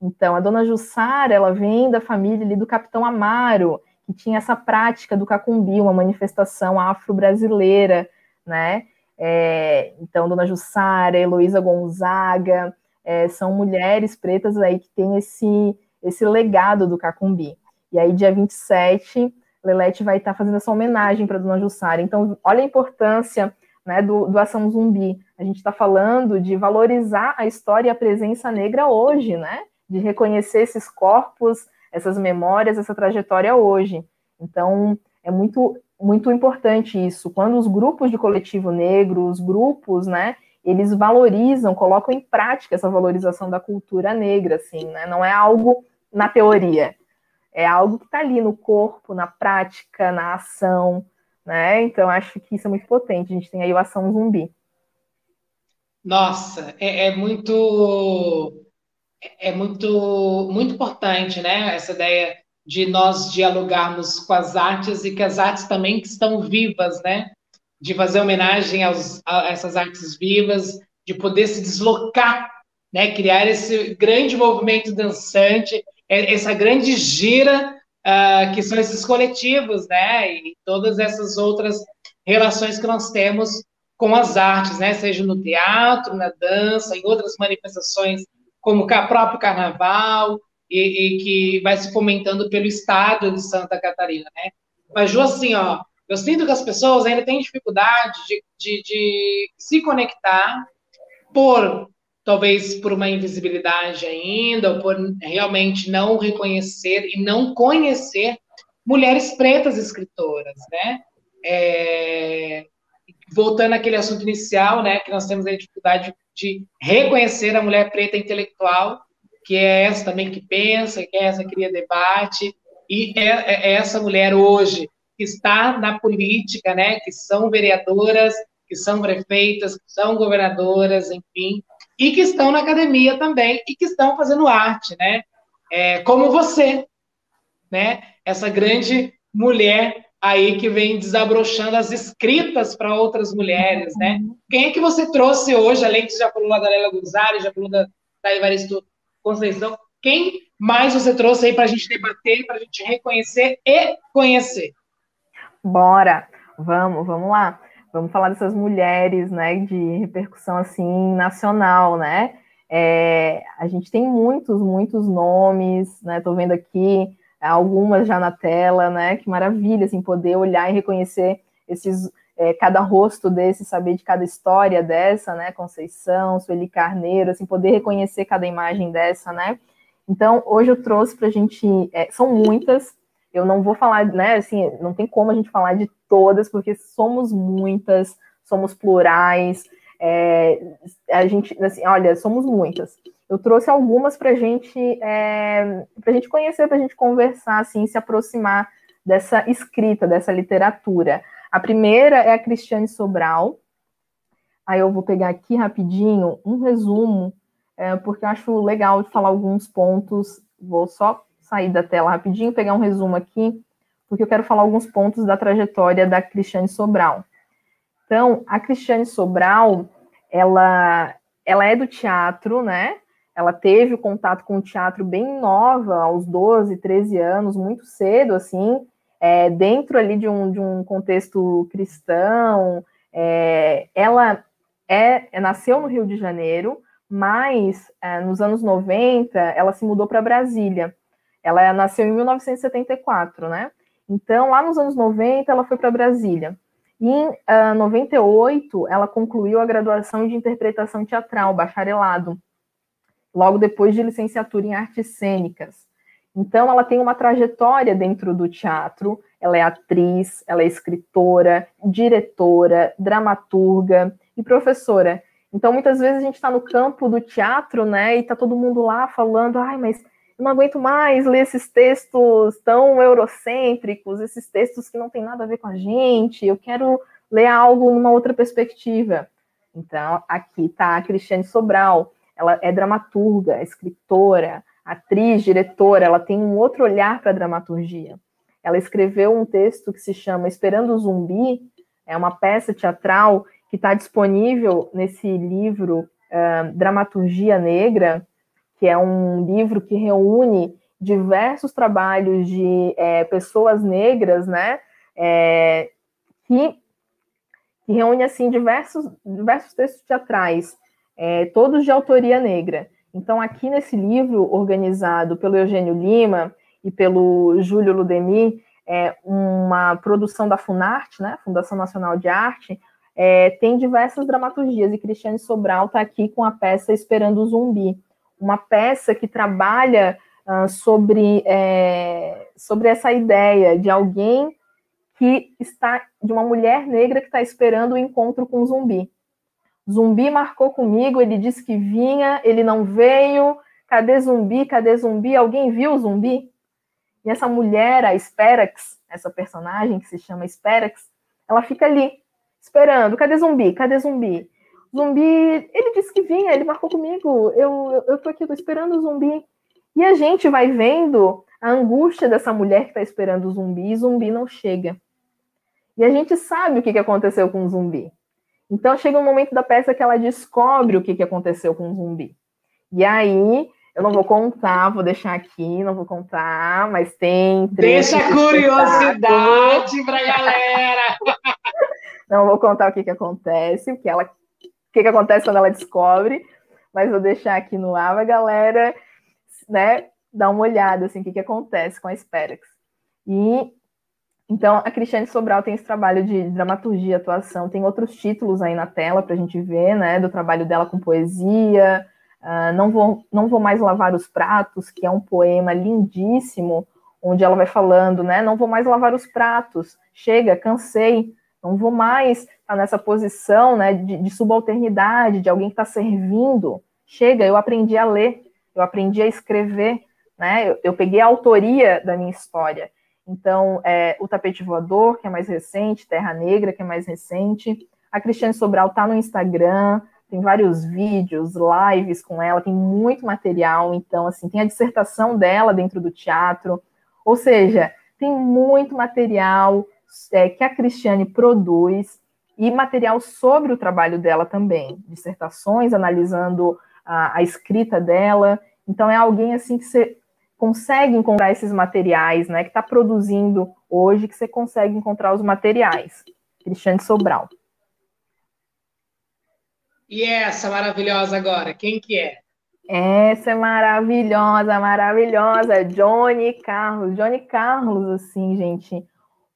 Speaker 2: então, a dona Jussara, ela vem da família ali do Capitão Amaro, que tinha essa prática do cacumbi, uma manifestação afro-brasileira, né? É, então, dona Jussara, Heloísa Gonzaga, é, são mulheres pretas aí que têm esse, esse legado do Cacumbi. E aí, dia 27, Lelete vai estar fazendo essa homenagem para Dona Jussara. Então, olha a importância né, do, do Ação Zumbi. A gente está falando de valorizar a história e a presença negra hoje, né? De reconhecer esses corpos, essas memórias, essa trajetória hoje. Então, é muito, muito importante isso. Quando os grupos de coletivo negro, os grupos, né, eles valorizam, colocam em prática essa valorização da cultura negra, assim, né? Não é algo na teoria, é algo que está ali no corpo, na prática, na ação, né? Então, acho que isso é muito potente. A gente tem aí o ação zumbi.
Speaker 1: Nossa, é, é muito é muito muito importante, né? Essa ideia de nós dialogarmos com as artes e que as artes também estão vivas, né? De fazer homenagem aos, a essas artes vivas, de poder se deslocar, né? Criar esse grande movimento dançante, essa grande gira uh, que são esses coletivos, né? E todas essas outras relações que nós temos com as artes, né? Seja no teatro, na dança, em outras manifestações, como o próprio carnaval, e, e, que vai se fomentando pelo estado de Santa Catarina, né? Mas, Ju, assim, ó, eu sinto que as pessoas ainda têm dificuldade de, de, de se conectar por, talvez, por uma invisibilidade ainda, ou por realmente não reconhecer e não conhecer mulheres pretas escritoras, né? É, voltando àquele assunto inicial, né, que nós temos a dificuldade de reconhecer a mulher preta intelectual que é essa também que pensa, que é essa que cria debate, e é, é, essa mulher hoje que está na política, né, que são vereadoras, que são prefeitas, que são governadoras, enfim, e que estão na academia também e que estão fazendo arte, né? É, como você, né? Essa grande mulher aí que vem desabrochando as escritas para outras mulheres, né? Quem é que você trouxe hoje, além de já falou lá da Lela Guzari, já falou da, da Evaristo Conceição. Quem mais você trouxe aí para a gente debater, para a gente reconhecer e conhecer?
Speaker 2: Bora, vamos, vamos lá. Vamos falar dessas mulheres, né, de repercussão assim nacional, né? É, a gente tem muitos, muitos nomes, né? Estou vendo aqui algumas já na tela, né? Que maravilha, assim, poder olhar e reconhecer esses é, cada rosto desse, saber de cada história dessa, né? Conceição, Sueli Carneiro, assim, poder reconhecer cada imagem dessa, né? Então, hoje eu trouxe para a gente, é, são muitas, eu não vou falar, né, assim, não tem como a gente falar de todas, porque somos muitas, somos plurais, é, a gente, assim, olha, somos muitas. Eu trouxe algumas para gente, é, a gente conhecer, para a gente conversar, assim, se aproximar dessa escrita, dessa literatura. A primeira é a Cristiane Sobral. Aí eu vou pegar aqui rapidinho um resumo, é, porque eu acho legal de falar alguns pontos. Vou só sair da tela rapidinho, pegar um resumo aqui, porque eu quero falar alguns pontos da trajetória da Cristiane Sobral. Então, a Cristiane Sobral, ela, ela é do teatro, né? Ela teve o contato com o teatro bem nova, aos 12, 13 anos, muito cedo, assim, é, dentro ali de um, de um contexto cristão, é, ela é, é, nasceu no Rio de Janeiro, mas é, nos anos 90 ela se mudou para Brasília. Ela nasceu em 1974, né? Então, lá nos anos 90, ela foi para Brasília. E em uh, 98, ela concluiu a graduação de interpretação teatral, bacharelado, logo depois de licenciatura em artes cênicas. Então, ela tem uma trajetória dentro do teatro, ela é atriz, ela é escritora, diretora, dramaturga e professora. Então, muitas vezes a gente está no campo do teatro, né, e está todo mundo lá falando, ai, mas eu não aguento mais ler esses textos tão eurocêntricos, esses textos que não tem nada a ver com a gente, eu quero ler algo numa outra perspectiva. Então, aqui está a Cristiane Sobral, ela é dramaturga, escritora, atriz, diretora, ela tem um outro olhar para a dramaturgia. Ela escreveu um texto que se chama Esperando o Zumbi, é uma peça teatral que está disponível nesse livro uh, Dramaturgia Negra, que é um livro que reúne diversos trabalhos de é, pessoas negras, né, é, que, que reúne assim diversos diversos textos teatrais, é, todos de autoria negra. Então, aqui nesse livro, organizado pelo Eugênio Lima e pelo Júlio Ludemir, é uma produção da Funarte, né, Fundação Nacional de Arte, é, tem diversas dramaturgias, e Cristiane Sobral está aqui com a peça Esperando o Zumbi, uma peça que trabalha uh, sobre, é, sobre essa ideia de alguém que está, de uma mulher negra que está esperando o encontro com o zumbi. Zumbi marcou comigo, ele disse que vinha, ele não veio. Cadê zumbi? Cadê zumbi? Alguém viu o zumbi? E essa mulher, a Sperax, essa personagem que se chama Sperax, ela fica ali, esperando. Cadê zumbi? Cadê zumbi? Zumbi, ele disse que vinha, ele marcou comigo. Eu, eu tô aqui, tô esperando o zumbi. E a gente vai vendo a angústia dessa mulher que está esperando o zumbi e zumbi não chega. E a gente sabe o que aconteceu com o zumbi. Então chega um momento da peça que ela descobre o que, que aconteceu com o zumbi. E aí, eu não vou contar, vou deixar aqui, não vou contar, mas tem.
Speaker 1: Deixa a curiosidade pra galera!
Speaker 2: não vou contar o que, que acontece, o que, ela, que, que acontece quando ela descobre, mas vou deixar aqui no ar, a galera, né, dar uma olhada, assim, o que, que acontece com a Sperax. E então, a Cristiane Sobral tem esse trabalho de dramaturgia, atuação, tem outros títulos aí na tela para a gente ver, né, do trabalho dela com poesia. Uh, não, vou, não vou mais lavar os pratos, que é um poema lindíssimo, onde ela vai falando, né, não vou mais lavar os pratos, chega, cansei, não vou mais estar tá nessa posição, né, de, de subalternidade, de alguém que está servindo. Chega, eu aprendi a ler, eu aprendi a escrever, né, eu, eu peguei a autoria da minha história. Então, é, o Tapete Voador, que é mais recente, Terra Negra, que é mais recente. A Cristiane Sobral está no Instagram, tem vários vídeos, lives com ela, tem muito material. Então, assim, tem a dissertação dela dentro do teatro. Ou seja, tem muito material é, que a Cristiane produz e material sobre o trabalho dela também. Dissertações analisando a, a escrita dela. Então, é alguém assim que você consegue encontrar esses materiais, né? Que está produzindo hoje, que você consegue encontrar os materiais. Cristiane Sobral.
Speaker 1: E essa maravilhosa agora, quem que é?
Speaker 2: Essa é maravilhosa, maravilhosa, Johnny Carlos. Johnny Carlos, assim, gente,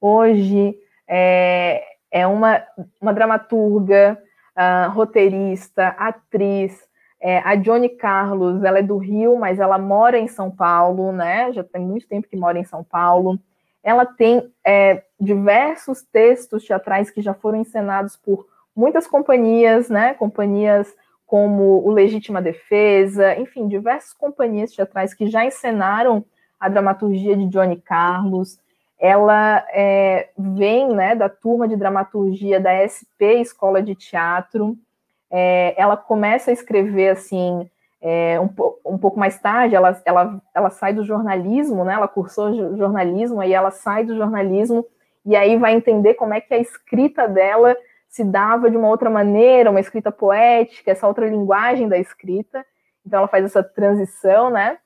Speaker 2: hoje é, é uma, uma dramaturga, uh, roteirista, atriz, é, a Johnny Carlos, ela é do Rio, mas ela mora em São Paulo, né? Já tem muito tempo que mora em São Paulo. Ela tem é, diversos textos teatrais que já foram encenados por muitas companhias, né? Companhias como o Legítima Defesa, enfim, diversas companhias teatrais que já encenaram a dramaturgia de Johnny Carlos. Ela é, vem né, da turma de dramaturgia da SP Escola de Teatro é, ela começa a escrever assim é, um, um, pouco mais tarde, ela, ela, ela sai do jornalismo, né? Ela cursou jornalismo, aí ela sai do jornalismo e aí vai entender como é que a escrita dela se dava de uma outra maneira, uma escrita poética, essa outra linguagem da escrita. Então ela faz essa transição, né?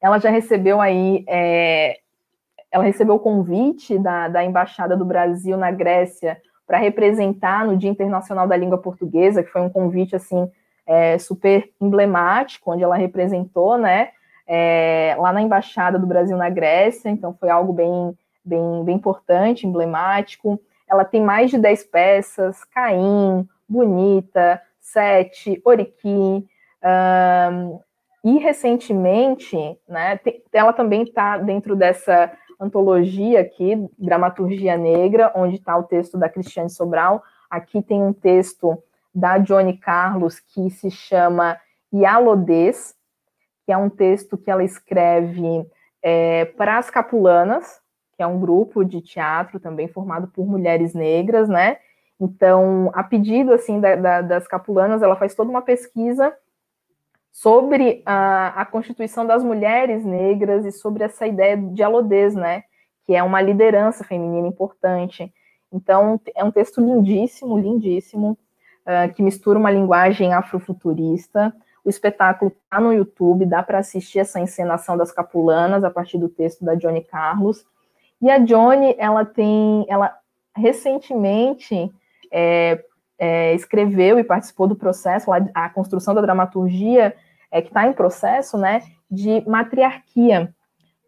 Speaker 2: Ela já recebeu aí, é, ela recebeu o convite da, da embaixada do Brasil na Grécia para representar no Dia Internacional da Língua Portuguesa, que foi um convite assim é, super emblemático, onde ela representou, né, é, lá na embaixada do Brasil na Grécia. Então foi algo bem, bem, bem importante, emblemático. Ela tem mais de 10 peças: Caim, Bonita, Sete, Oriqui. Um, e recentemente, né, ela também está dentro dessa antologia aqui, Dramaturgia Negra, onde está o texto da Cristiane Sobral. Aqui tem um texto da Johnny Carlos que se chama Yalodês, que é um texto que ela escreve é, para as Capulanas, que é um grupo de teatro também formado por mulheres negras, né? Então, a pedido assim da, da, das Capulanas, ela faz toda uma pesquisa sobre a, a constituição das mulheres negras e sobre essa ideia de alodez, né? Que é uma liderança feminina importante. Então, é um texto lindíssimo, lindíssimo, uh, que mistura uma linguagem afrofuturista. O espetáculo está no YouTube, dá para assistir essa encenação das capulanas a partir do texto da Johnny Carlos. E a Johnny, ela tem, ela recentemente é, é, escreveu e participou do processo, lá, a construção da dramaturgia é, que está em processo, né, de matriarquia.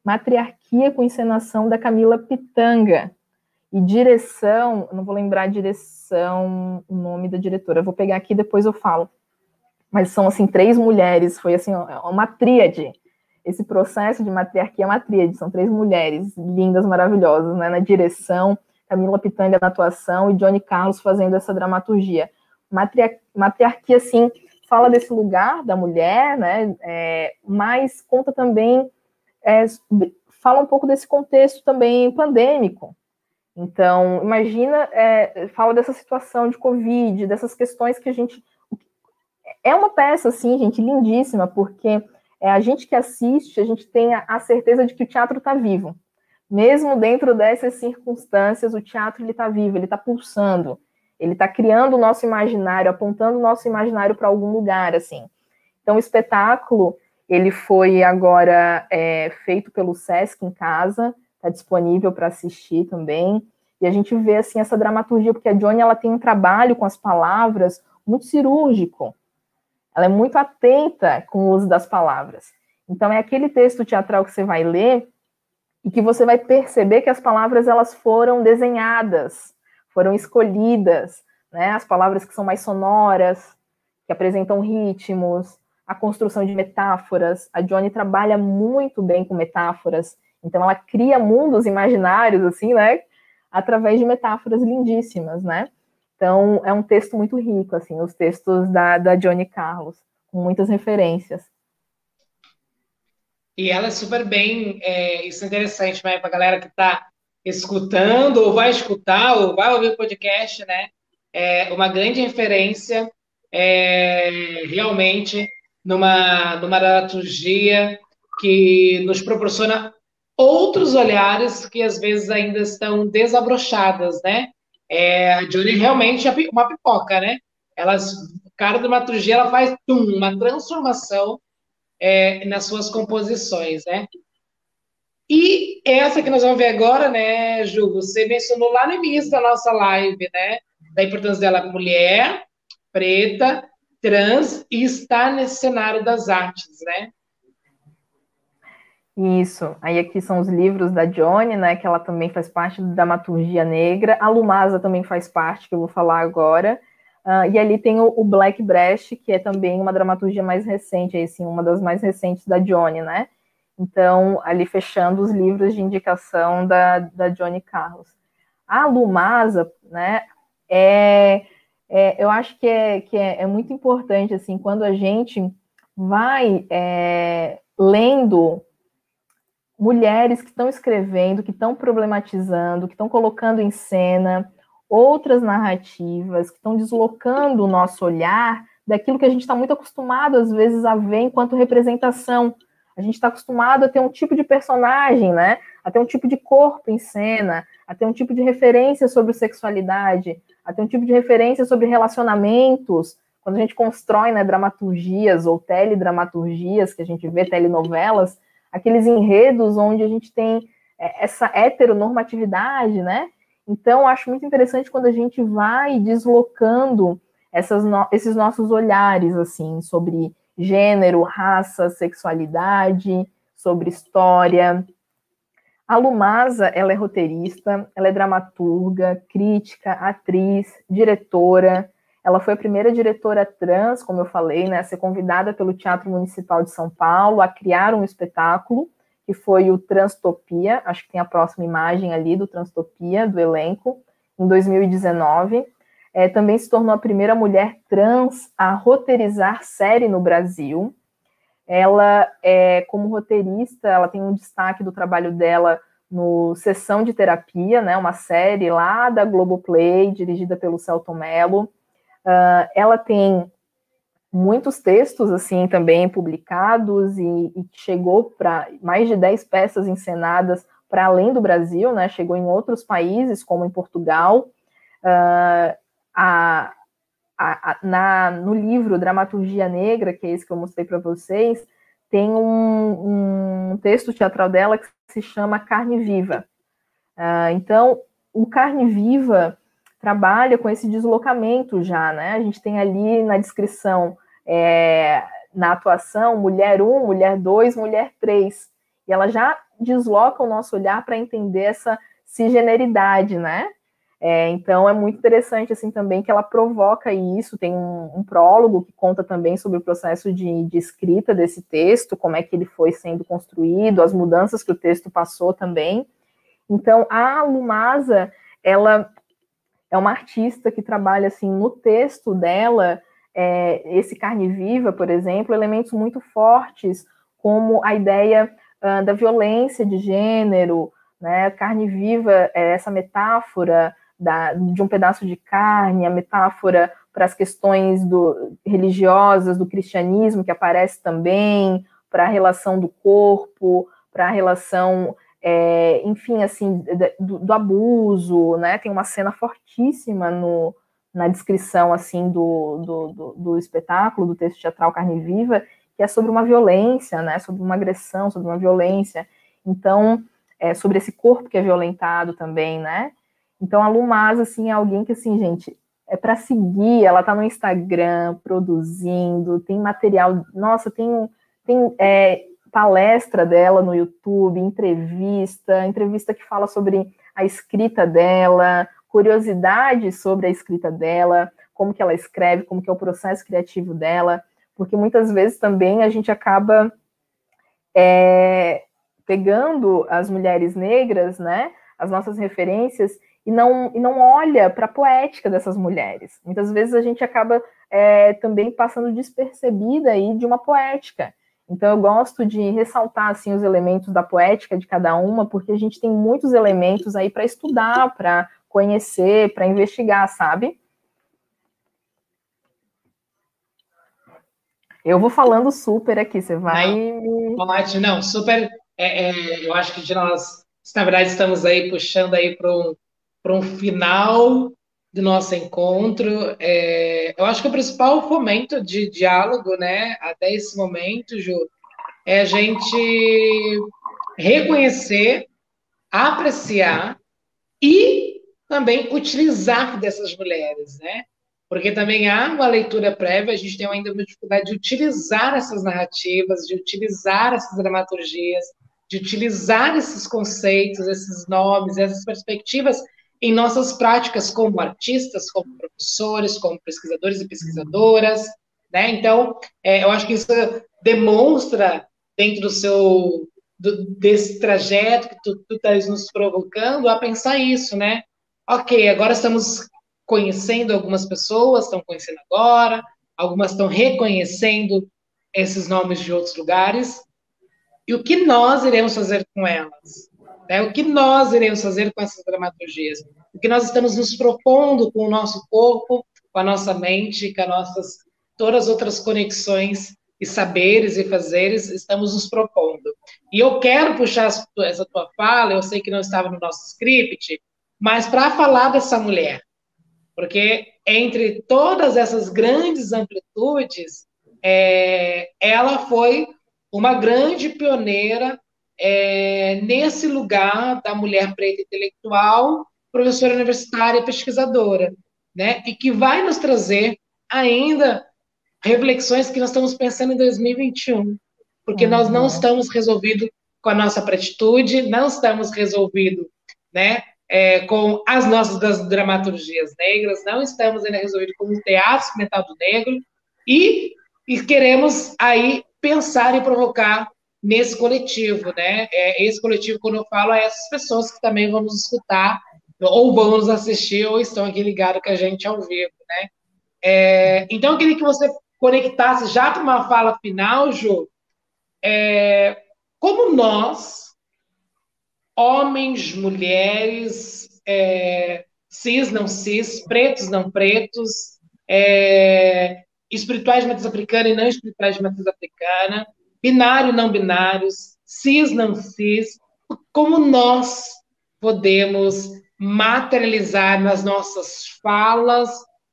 Speaker 2: Matriarquia com encenação da Camila Pitanga. E direção, não vou lembrar a direção, o nome da diretora, vou pegar aqui depois eu falo. Mas são, assim, três mulheres, foi, assim, uma tríade. Esse processo de matriarquia é uma tríade, são três mulheres lindas, maravilhosas, né, na direção, Camila Pitanga na atuação e Johnny Carlos fazendo essa dramaturgia. matriarquia, assim, fala desse lugar da mulher, né? É, mas conta também, é, fala um pouco desse contexto também pandêmico. Então, imagina, é, fala dessa situação de Covid, dessas questões que a gente. É uma peça, assim, gente, lindíssima, porque é a gente que assiste, a gente tem a, a certeza de que o teatro está vivo. Mesmo dentro dessas circunstâncias, o teatro ele está vivo, ele está pulsando. Ele está criando o nosso imaginário, apontando o nosso imaginário para algum lugar, assim. Então, o espetáculo, ele foi agora é, feito pelo Sesc em casa, está disponível para assistir também. E a gente vê, assim, essa dramaturgia, porque a Johnny, ela tem um trabalho com as palavras muito cirúrgico. Ela é muito atenta com o uso das palavras. Então, é aquele texto teatral que você vai ler e que você vai perceber que as palavras, elas foram desenhadas, foram escolhidas, né? As palavras que são mais sonoras, que apresentam ritmos, a construção de metáforas. A Johnny trabalha muito bem com metáforas, então ela cria mundos imaginários, assim, né? Através de metáforas lindíssimas, né? Então é um texto muito rico, assim, os textos da, da Johnny Carlos, com muitas referências.
Speaker 1: E ela é super bem, é, isso é interessante, né, para a galera que está escutando, ou vai escutar, ou vai ouvir o podcast, né? É uma grande referência, é, realmente, numa, numa dramaturgia que nos proporciona outros olhares que às vezes ainda estão desabrochadas, né? É, a Johnny realmente é uma pipoca, né? Ela, cara dramaturgia, ela faz tum, uma transformação é, nas suas composições, né? E essa que nós vamos ver agora, né, Ju, você mencionou lá no início da nossa live, né, da importância dela mulher, preta, trans e está nesse cenário das artes, né?
Speaker 2: Isso. Aí aqui são os livros da Johnny, né, que ela também faz parte da dramaturgia negra. A Lumasa também faz parte, que eu vou falar agora. Uh, e ali tem o, o, Black Breast, que é também uma dramaturgia mais recente, aí, assim, uma das mais recentes da Johnny, né? Então, ali fechando os livros de indicação da, da Johnny Carlos. A Lumasa, né, é, é, eu acho que, é, que é, é, muito importante, assim, quando a gente vai é, lendo mulheres que estão escrevendo, que estão problematizando, que estão colocando em cena outras narrativas, que estão deslocando o nosso olhar daquilo que a gente está muito acostumado, às vezes, a ver enquanto representação a gente está acostumado a ter um tipo de personagem, né? A ter um tipo de corpo em cena, a ter um tipo de referência sobre sexualidade, a ter um tipo de referência sobre relacionamentos. Quando a gente constrói né, dramaturgias ou teledramaturgias, que a gente vê telenovelas, aqueles enredos onde a gente tem é, essa heteronormatividade, né? Então, acho muito interessante quando a gente vai deslocando essas no esses nossos olhares, assim, sobre gênero, raça, sexualidade, sobre história. A Lumasa, ela é roteirista, ela é dramaturga, crítica, atriz, diretora. Ela foi a primeira diretora trans, como eu falei, né, a ser convidada pelo Teatro Municipal de São Paulo a criar um espetáculo, que foi o Transtopia, acho que tem a próxima imagem ali do Transtopia, do elenco, em 2019 é, também se tornou a primeira mulher trans a roteirizar série no Brasil. Ela, é, como roteirista, ela tem um destaque do trabalho dela no Sessão de Terapia, né, uma série lá da Globoplay, dirigida pelo Celton Mello. Uh, ela tem muitos textos, assim, também publicados e, e chegou para mais de 10 peças encenadas para além do Brasil, né, chegou em outros países, como em Portugal. Uh, a, a, a, na, no livro Dramaturgia Negra, que é esse que eu mostrei para vocês, tem um, um, texto teatral dela que se chama Carne Viva. Uh, então, o Carne Viva trabalha com esse deslocamento já, né? A gente tem ali na descrição é, na atuação mulher 1, mulher 2, mulher 3. E ela já desloca o nosso olhar para entender essa cisgeneridade, né? É, então é muito interessante assim também que ela provoca isso. Tem um, um prólogo que conta também sobre o processo de, de, escrita desse texto, como é que ele foi sendo construído, as mudanças que o texto passou também. Então a Lumasa, ela é uma artista que trabalha assim no texto dela, é, esse carne viva, por exemplo, elementos muito fortes como a ideia uh, da violência de gênero, né? Carne viva é essa metáfora da, de um pedaço de carne, a metáfora para as questões do, religiosas do cristianismo que aparece também, para a relação do corpo, para a relação, é, enfim, assim, do, do, abuso, né? Tem uma cena fortíssima no, na descrição assim do, do, do, espetáculo, do texto teatral Carne Viva, que é sobre uma violência, né? Sobre uma agressão, sobre uma violência. Então, é, sobre esse corpo que é violentado também, né? Então a Lumasa, assim, é alguém que, assim, gente, é para seguir, ela tá no Instagram produzindo, tem material, nossa, tem, tem é, palestra dela no YouTube, entrevista, entrevista que fala sobre a escrita dela, curiosidades sobre a escrita dela, como que ela escreve, como que é o processo criativo dela, porque muitas vezes também a gente acaba é, pegando as mulheres negras, né, as nossas referências, e não, e não olha para a poética dessas mulheres. Muitas vezes a gente acaba é, também passando despercebida aí de uma poética. Então eu gosto de ressaltar assim os elementos da poética de cada uma, porque a gente tem muitos elementos aí para estudar, para conhecer, para investigar, sabe? Eu vou falando super aqui, você vai.
Speaker 1: Não, não super. É, é, eu acho que de nós, na verdade, estamos aí puxando aí para um para um final do nosso encontro. É, eu acho que o principal fomento de diálogo, né, até esse momento, Ju, é a gente reconhecer, apreciar e também utilizar dessas mulheres, né? Porque também há uma leitura prévia, a gente tem ainda uma dificuldade de utilizar essas narrativas, de utilizar essas dramaturgias, de utilizar esses conceitos, esses nomes, essas perspectivas em nossas práticas como artistas, como professores, como pesquisadores e pesquisadoras, né? Então, é, eu acho que isso demonstra dentro do seu do, desse trajeto que tu, estás nos provocando a pensar isso, né? Ok, agora estamos conhecendo algumas pessoas, estão conhecendo agora, algumas estão reconhecendo esses nomes de outros lugares. E o que nós iremos fazer com elas? Né? O que nós iremos fazer com essas dramaturgias? O que nós estamos nos propondo com o nosso corpo, com a nossa mente, com as nossas todas as outras conexões e saberes e fazeres estamos nos propondo. E eu quero puxar essa tua fala, eu sei que não estava no nosso script, mas para falar dessa mulher, porque entre todas essas grandes amplitudes, é, ela foi uma grande pioneira é, nesse lugar da mulher preta intelectual, professora universitária e pesquisadora, né? E que vai nos trazer ainda reflexões que nós estamos pensando em 2021, porque uhum. nós não estamos resolvidos com a nossa pretitude, não estamos resolvidos, né? É, com as nossas dramaturgias negras, não estamos ainda resolvidos com o teatro experimental do negro e, e queremos aí pensar e provocar nesse coletivo, né? É, esse coletivo, quando eu falo, é essas pessoas que também vão nos escutar, ou vão nos assistir, ou estão aqui ligados com a gente ao vivo, né? É, então, eu queria que você conectasse já para uma fala final, Ju, é, como nós, homens, mulheres, é, cis, não cis, pretos, não pretos, é, espirituais de matriz africana e não espirituais de matriz africana, binário, não binários, cis, não cis, como nós podemos materializar nas nossas falas,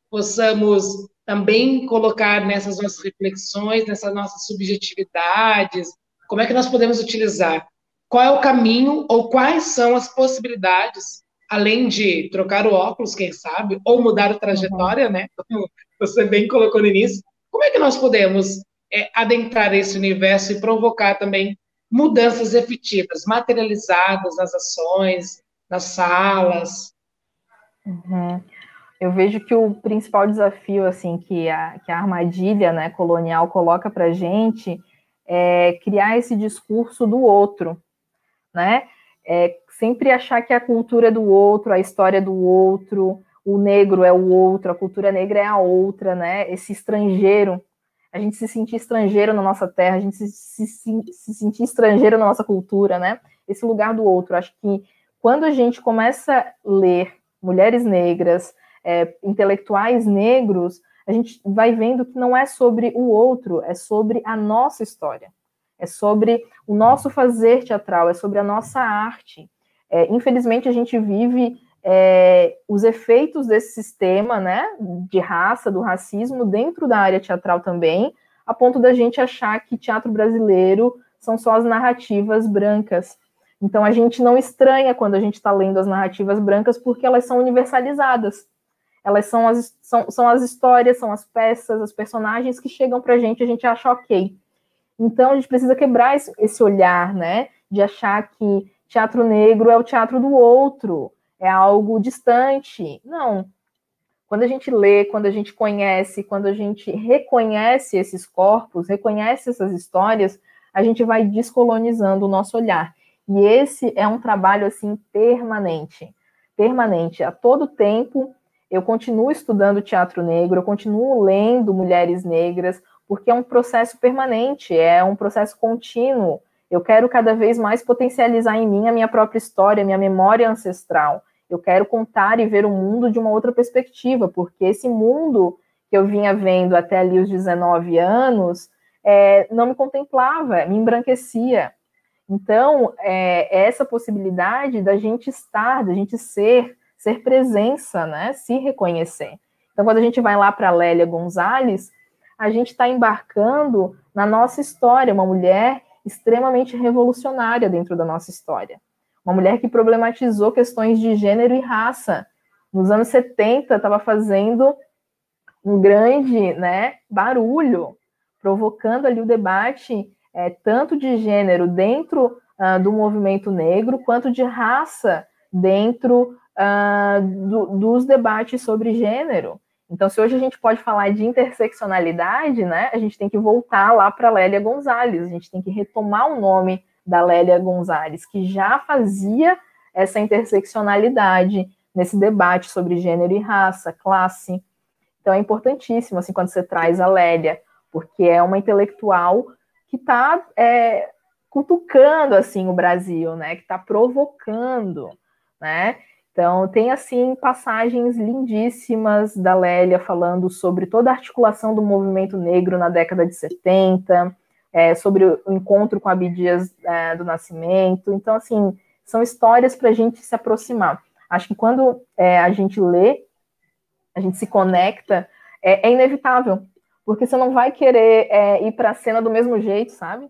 Speaker 1: possamos também colocar nessas nossas reflexões, nessas nossas subjetividades, como é que nós podemos utilizar? Qual é o caminho ou quais são as possibilidades, além de trocar o óculos, quem sabe, ou mudar a trajetória, uhum. né? Como você bem colocou no início, como é que nós podemos é, adentrar esse universo e provocar também mudanças efetivas, materializadas nas ações, nas salas.
Speaker 2: Uhum. Eu vejo que o principal desafio, assim, que a, que a armadilha né, colonial coloca para gente é criar esse discurso do outro, né? É sempre achar que a cultura é do outro, a história é do outro, o negro é o outro, a cultura negra é a outra, né? Esse estrangeiro, a gente se sentir estrangeiro na nossa terra, a gente se, se, se sentir estrangeiro na nossa cultura, né? Esse lugar do outro. Acho que quando a gente começa a ler mulheres negras, é, intelectuais negros, a gente vai vendo que não é sobre o outro, é sobre a nossa história, é sobre o nosso fazer teatral, é sobre a nossa arte. É, infelizmente, a gente vive é, os efeitos desse sistema né, de raça, do racismo, dentro da área teatral também, a ponto da gente achar que teatro brasileiro são só as narrativas brancas. Então a gente não estranha quando a gente está lendo as narrativas brancas, porque elas são universalizadas. Elas são as, são, são as histórias, são as peças, as personagens que chegam para a gente, a gente acha ok. Então a gente precisa quebrar esse, esse olhar, né? De achar que teatro negro é o teatro do outro, é algo distante. Não. Quando a gente lê, quando a gente conhece, quando a gente reconhece esses corpos, reconhece essas histórias, a gente vai descolonizando o nosso olhar. E esse é um trabalho assim permanente, permanente. A todo tempo eu continuo estudando teatro negro, eu continuo lendo mulheres negras, porque é um processo permanente, é um processo contínuo. Eu quero cada vez mais potencializar em mim a minha própria história, a minha memória ancestral. Eu quero contar e ver o mundo de uma outra perspectiva, porque esse mundo que eu vinha vendo até ali os 19 anos é, não me contemplava, me embranquecia. Então, é, é, essa possibilidade da gente estar, da gente ser, ser presença, né? Se reconhecer. Então, quando a gente vai lá para Lélia Gonzalez, a gente está embarcando na nossa história, uma mulher extremamente revolucionária dentro da nossa história. Uma mulher que problematizou questões de gênero e raça. Nos anos 70, estava fazendo um grande né, barulho, provocando ali o debate é, tanto de gênero dentro uh, do movimento negro, quanto de raça dentro uh, do, dos debates sobre gênero. Então, se hoje a gente pode falar de interseccionalidade, né, a gente tem que voltar lá para Lélia Gonzalez, a gente tem que retomar o nome da Lélia Gonzalez, que já fazia essa interseccionalidade nesse debate sobre gênero e raça, classe. Então, é importantíssimo, assim, quando você traz a Lélia, porque é uma intelectual que está é, cutucando assim o Brasil, né? Que está provocando, né? Então tem assim passagens lindíssimas da Lélia falando sobre toda a articulação do movimento negro na década de 70, é, sobre o encontro com Abdias é, do Nascimento. Então assim são histórias para a gente se aproximar. Acho que quando é, a gente lê, a gente se conecta, é, é inevitável porque você não vai querer é, ir para a cena do mesmo jeito, sabe?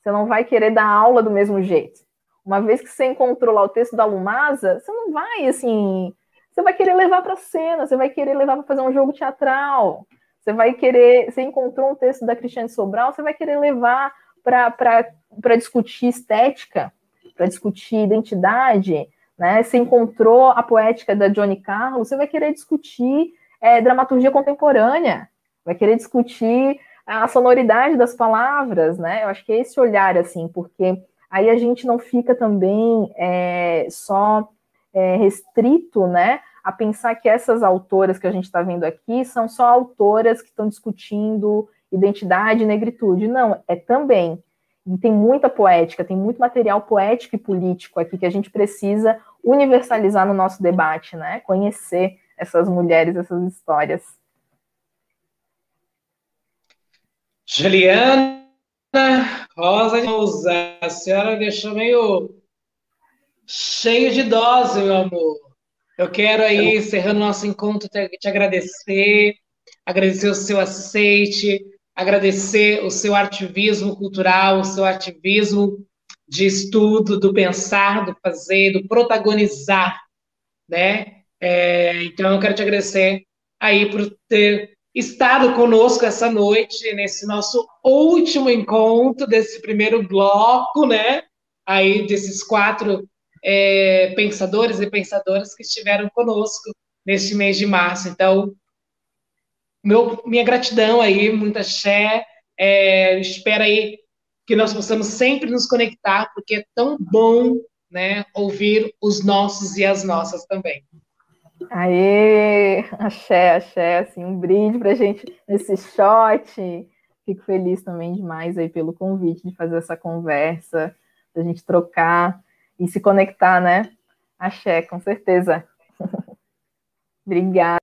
Speaker 2: Você não vai querer dar aula do mesmo jeito. Uma vez que você encontrou lá o texto da Lumasa, você não vai assim. Você vai querer levar para cena, você vai querer levar para fazer um jogo teatral. Você vai querer. Você encontrou um texto da Cristiane Sobral, você vai querer levar para discutir estética, para discutir identidade. Né? Você encontrou a poética da Johnny Carlos, você vai querer discutir é, dramaturgia contemporânea vai querer discutir a sonoridade das palavras, né? Eu acho que é esse olhar, assim, porque aí a gente não fica também é, só é, restrito, né, a pensar que essas autoras que a gente está vendo aqui são só autoras que estão discutindo identidade e negritude. Não, é também. E tem muita poética, tem muito material poético e político aqui que a gente precisa universalizar no nosso debate, né? Conhecer essas mulheres, essas histórias.
Speaker 1: Juliana Rosa de Souza, a senhora deixou meio cheio de dose, meu amor. Eu quero aí, encerrando nosso encontro, te, agradecer, agradecer o seu aceite, agradecer o seu ativismo cultural, o seu ativismo de estudo, do pensar, do fazer, do protagonizar, né? É, então, eu quero te agradecer aí por ter estado conosco essa noite, nesse nosso último encontro desse primeiro bloco, né? Aí desses quatro é, pensadores e pensadoras que estiveram conosco neste mês de março. Então, meu, minha gratidão aí, muita axé. É, espero aí que nós possamos sempre nos conectar, porque é tão bom né, ouvir os nossos e as nossas também.
Speaker 2: Aê, axé, axé, assim, um brinde para a gente nesse shot. Fico feliz também demais aí pelo convite de fazer essa conversa, da gente trocar e se conectar, né? Axé, com certeza. Obrigada.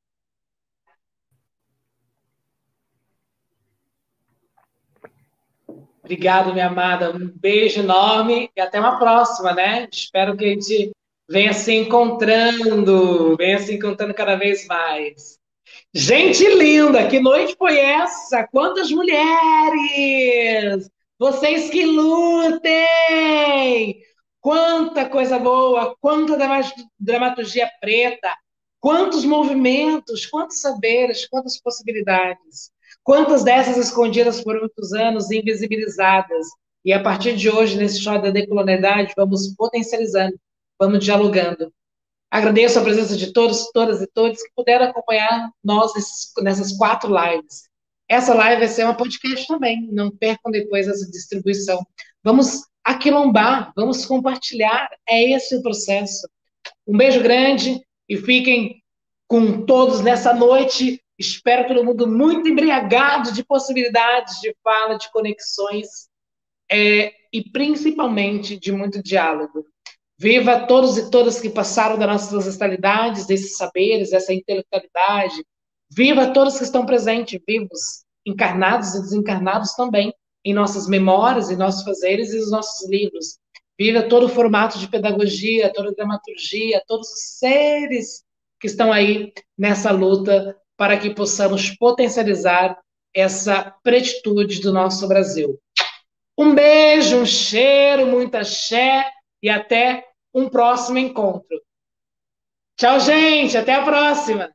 Speaker 1: Obrigado, minha amada. Um beijo enorme e até uma próxima, né? Espero que a gente venha se encontrando, venha se encontrando cada vez mais. Gente linda, que noite foi essa? Quantas mulheres! Vocês que lutem! Quanta coisa boa, quanta dramaturgia preta, quantos movimentos, quantos saberes, quantas possibilidades. Quantas dessas escondidas por muitos anos, invisibilizadas? E a partir de hoje, nesse show da decolonialidade, vamos potencializando, vamos dialogando. Agradeço a presença de todos, todas e todos que puderam acompanhar nós nessas quatro lives. Essa live vai ser uma podcast também, não percam depois essa distribuição. Vamos aquilombar, vamos compartilhar, é esse o processo. Um beijo grande e fiquem com todos nessa noite Espero todo mundo muito embriagado de possibilidades de fala, de conexões é, e principalmente de muito diálogo. Viva todos e todas que passaram das nossas ancestralidades, desses saberes, dessa intelectualidade. Viva todos que estão presentes, vivos, encarnados e desencarnados também, em nossas memórias, em nossos fazeres e nos nossos livros. Viva todo o formato de pedagogia, toda a dramaturgia, todos os seres que estão aí nessa luta para que possamos potencializar essa pretitude do nosso Brasil. Um beijo, um cheiro, muita axé e até um próximo encontro. Tchau, gente. Até a próxima.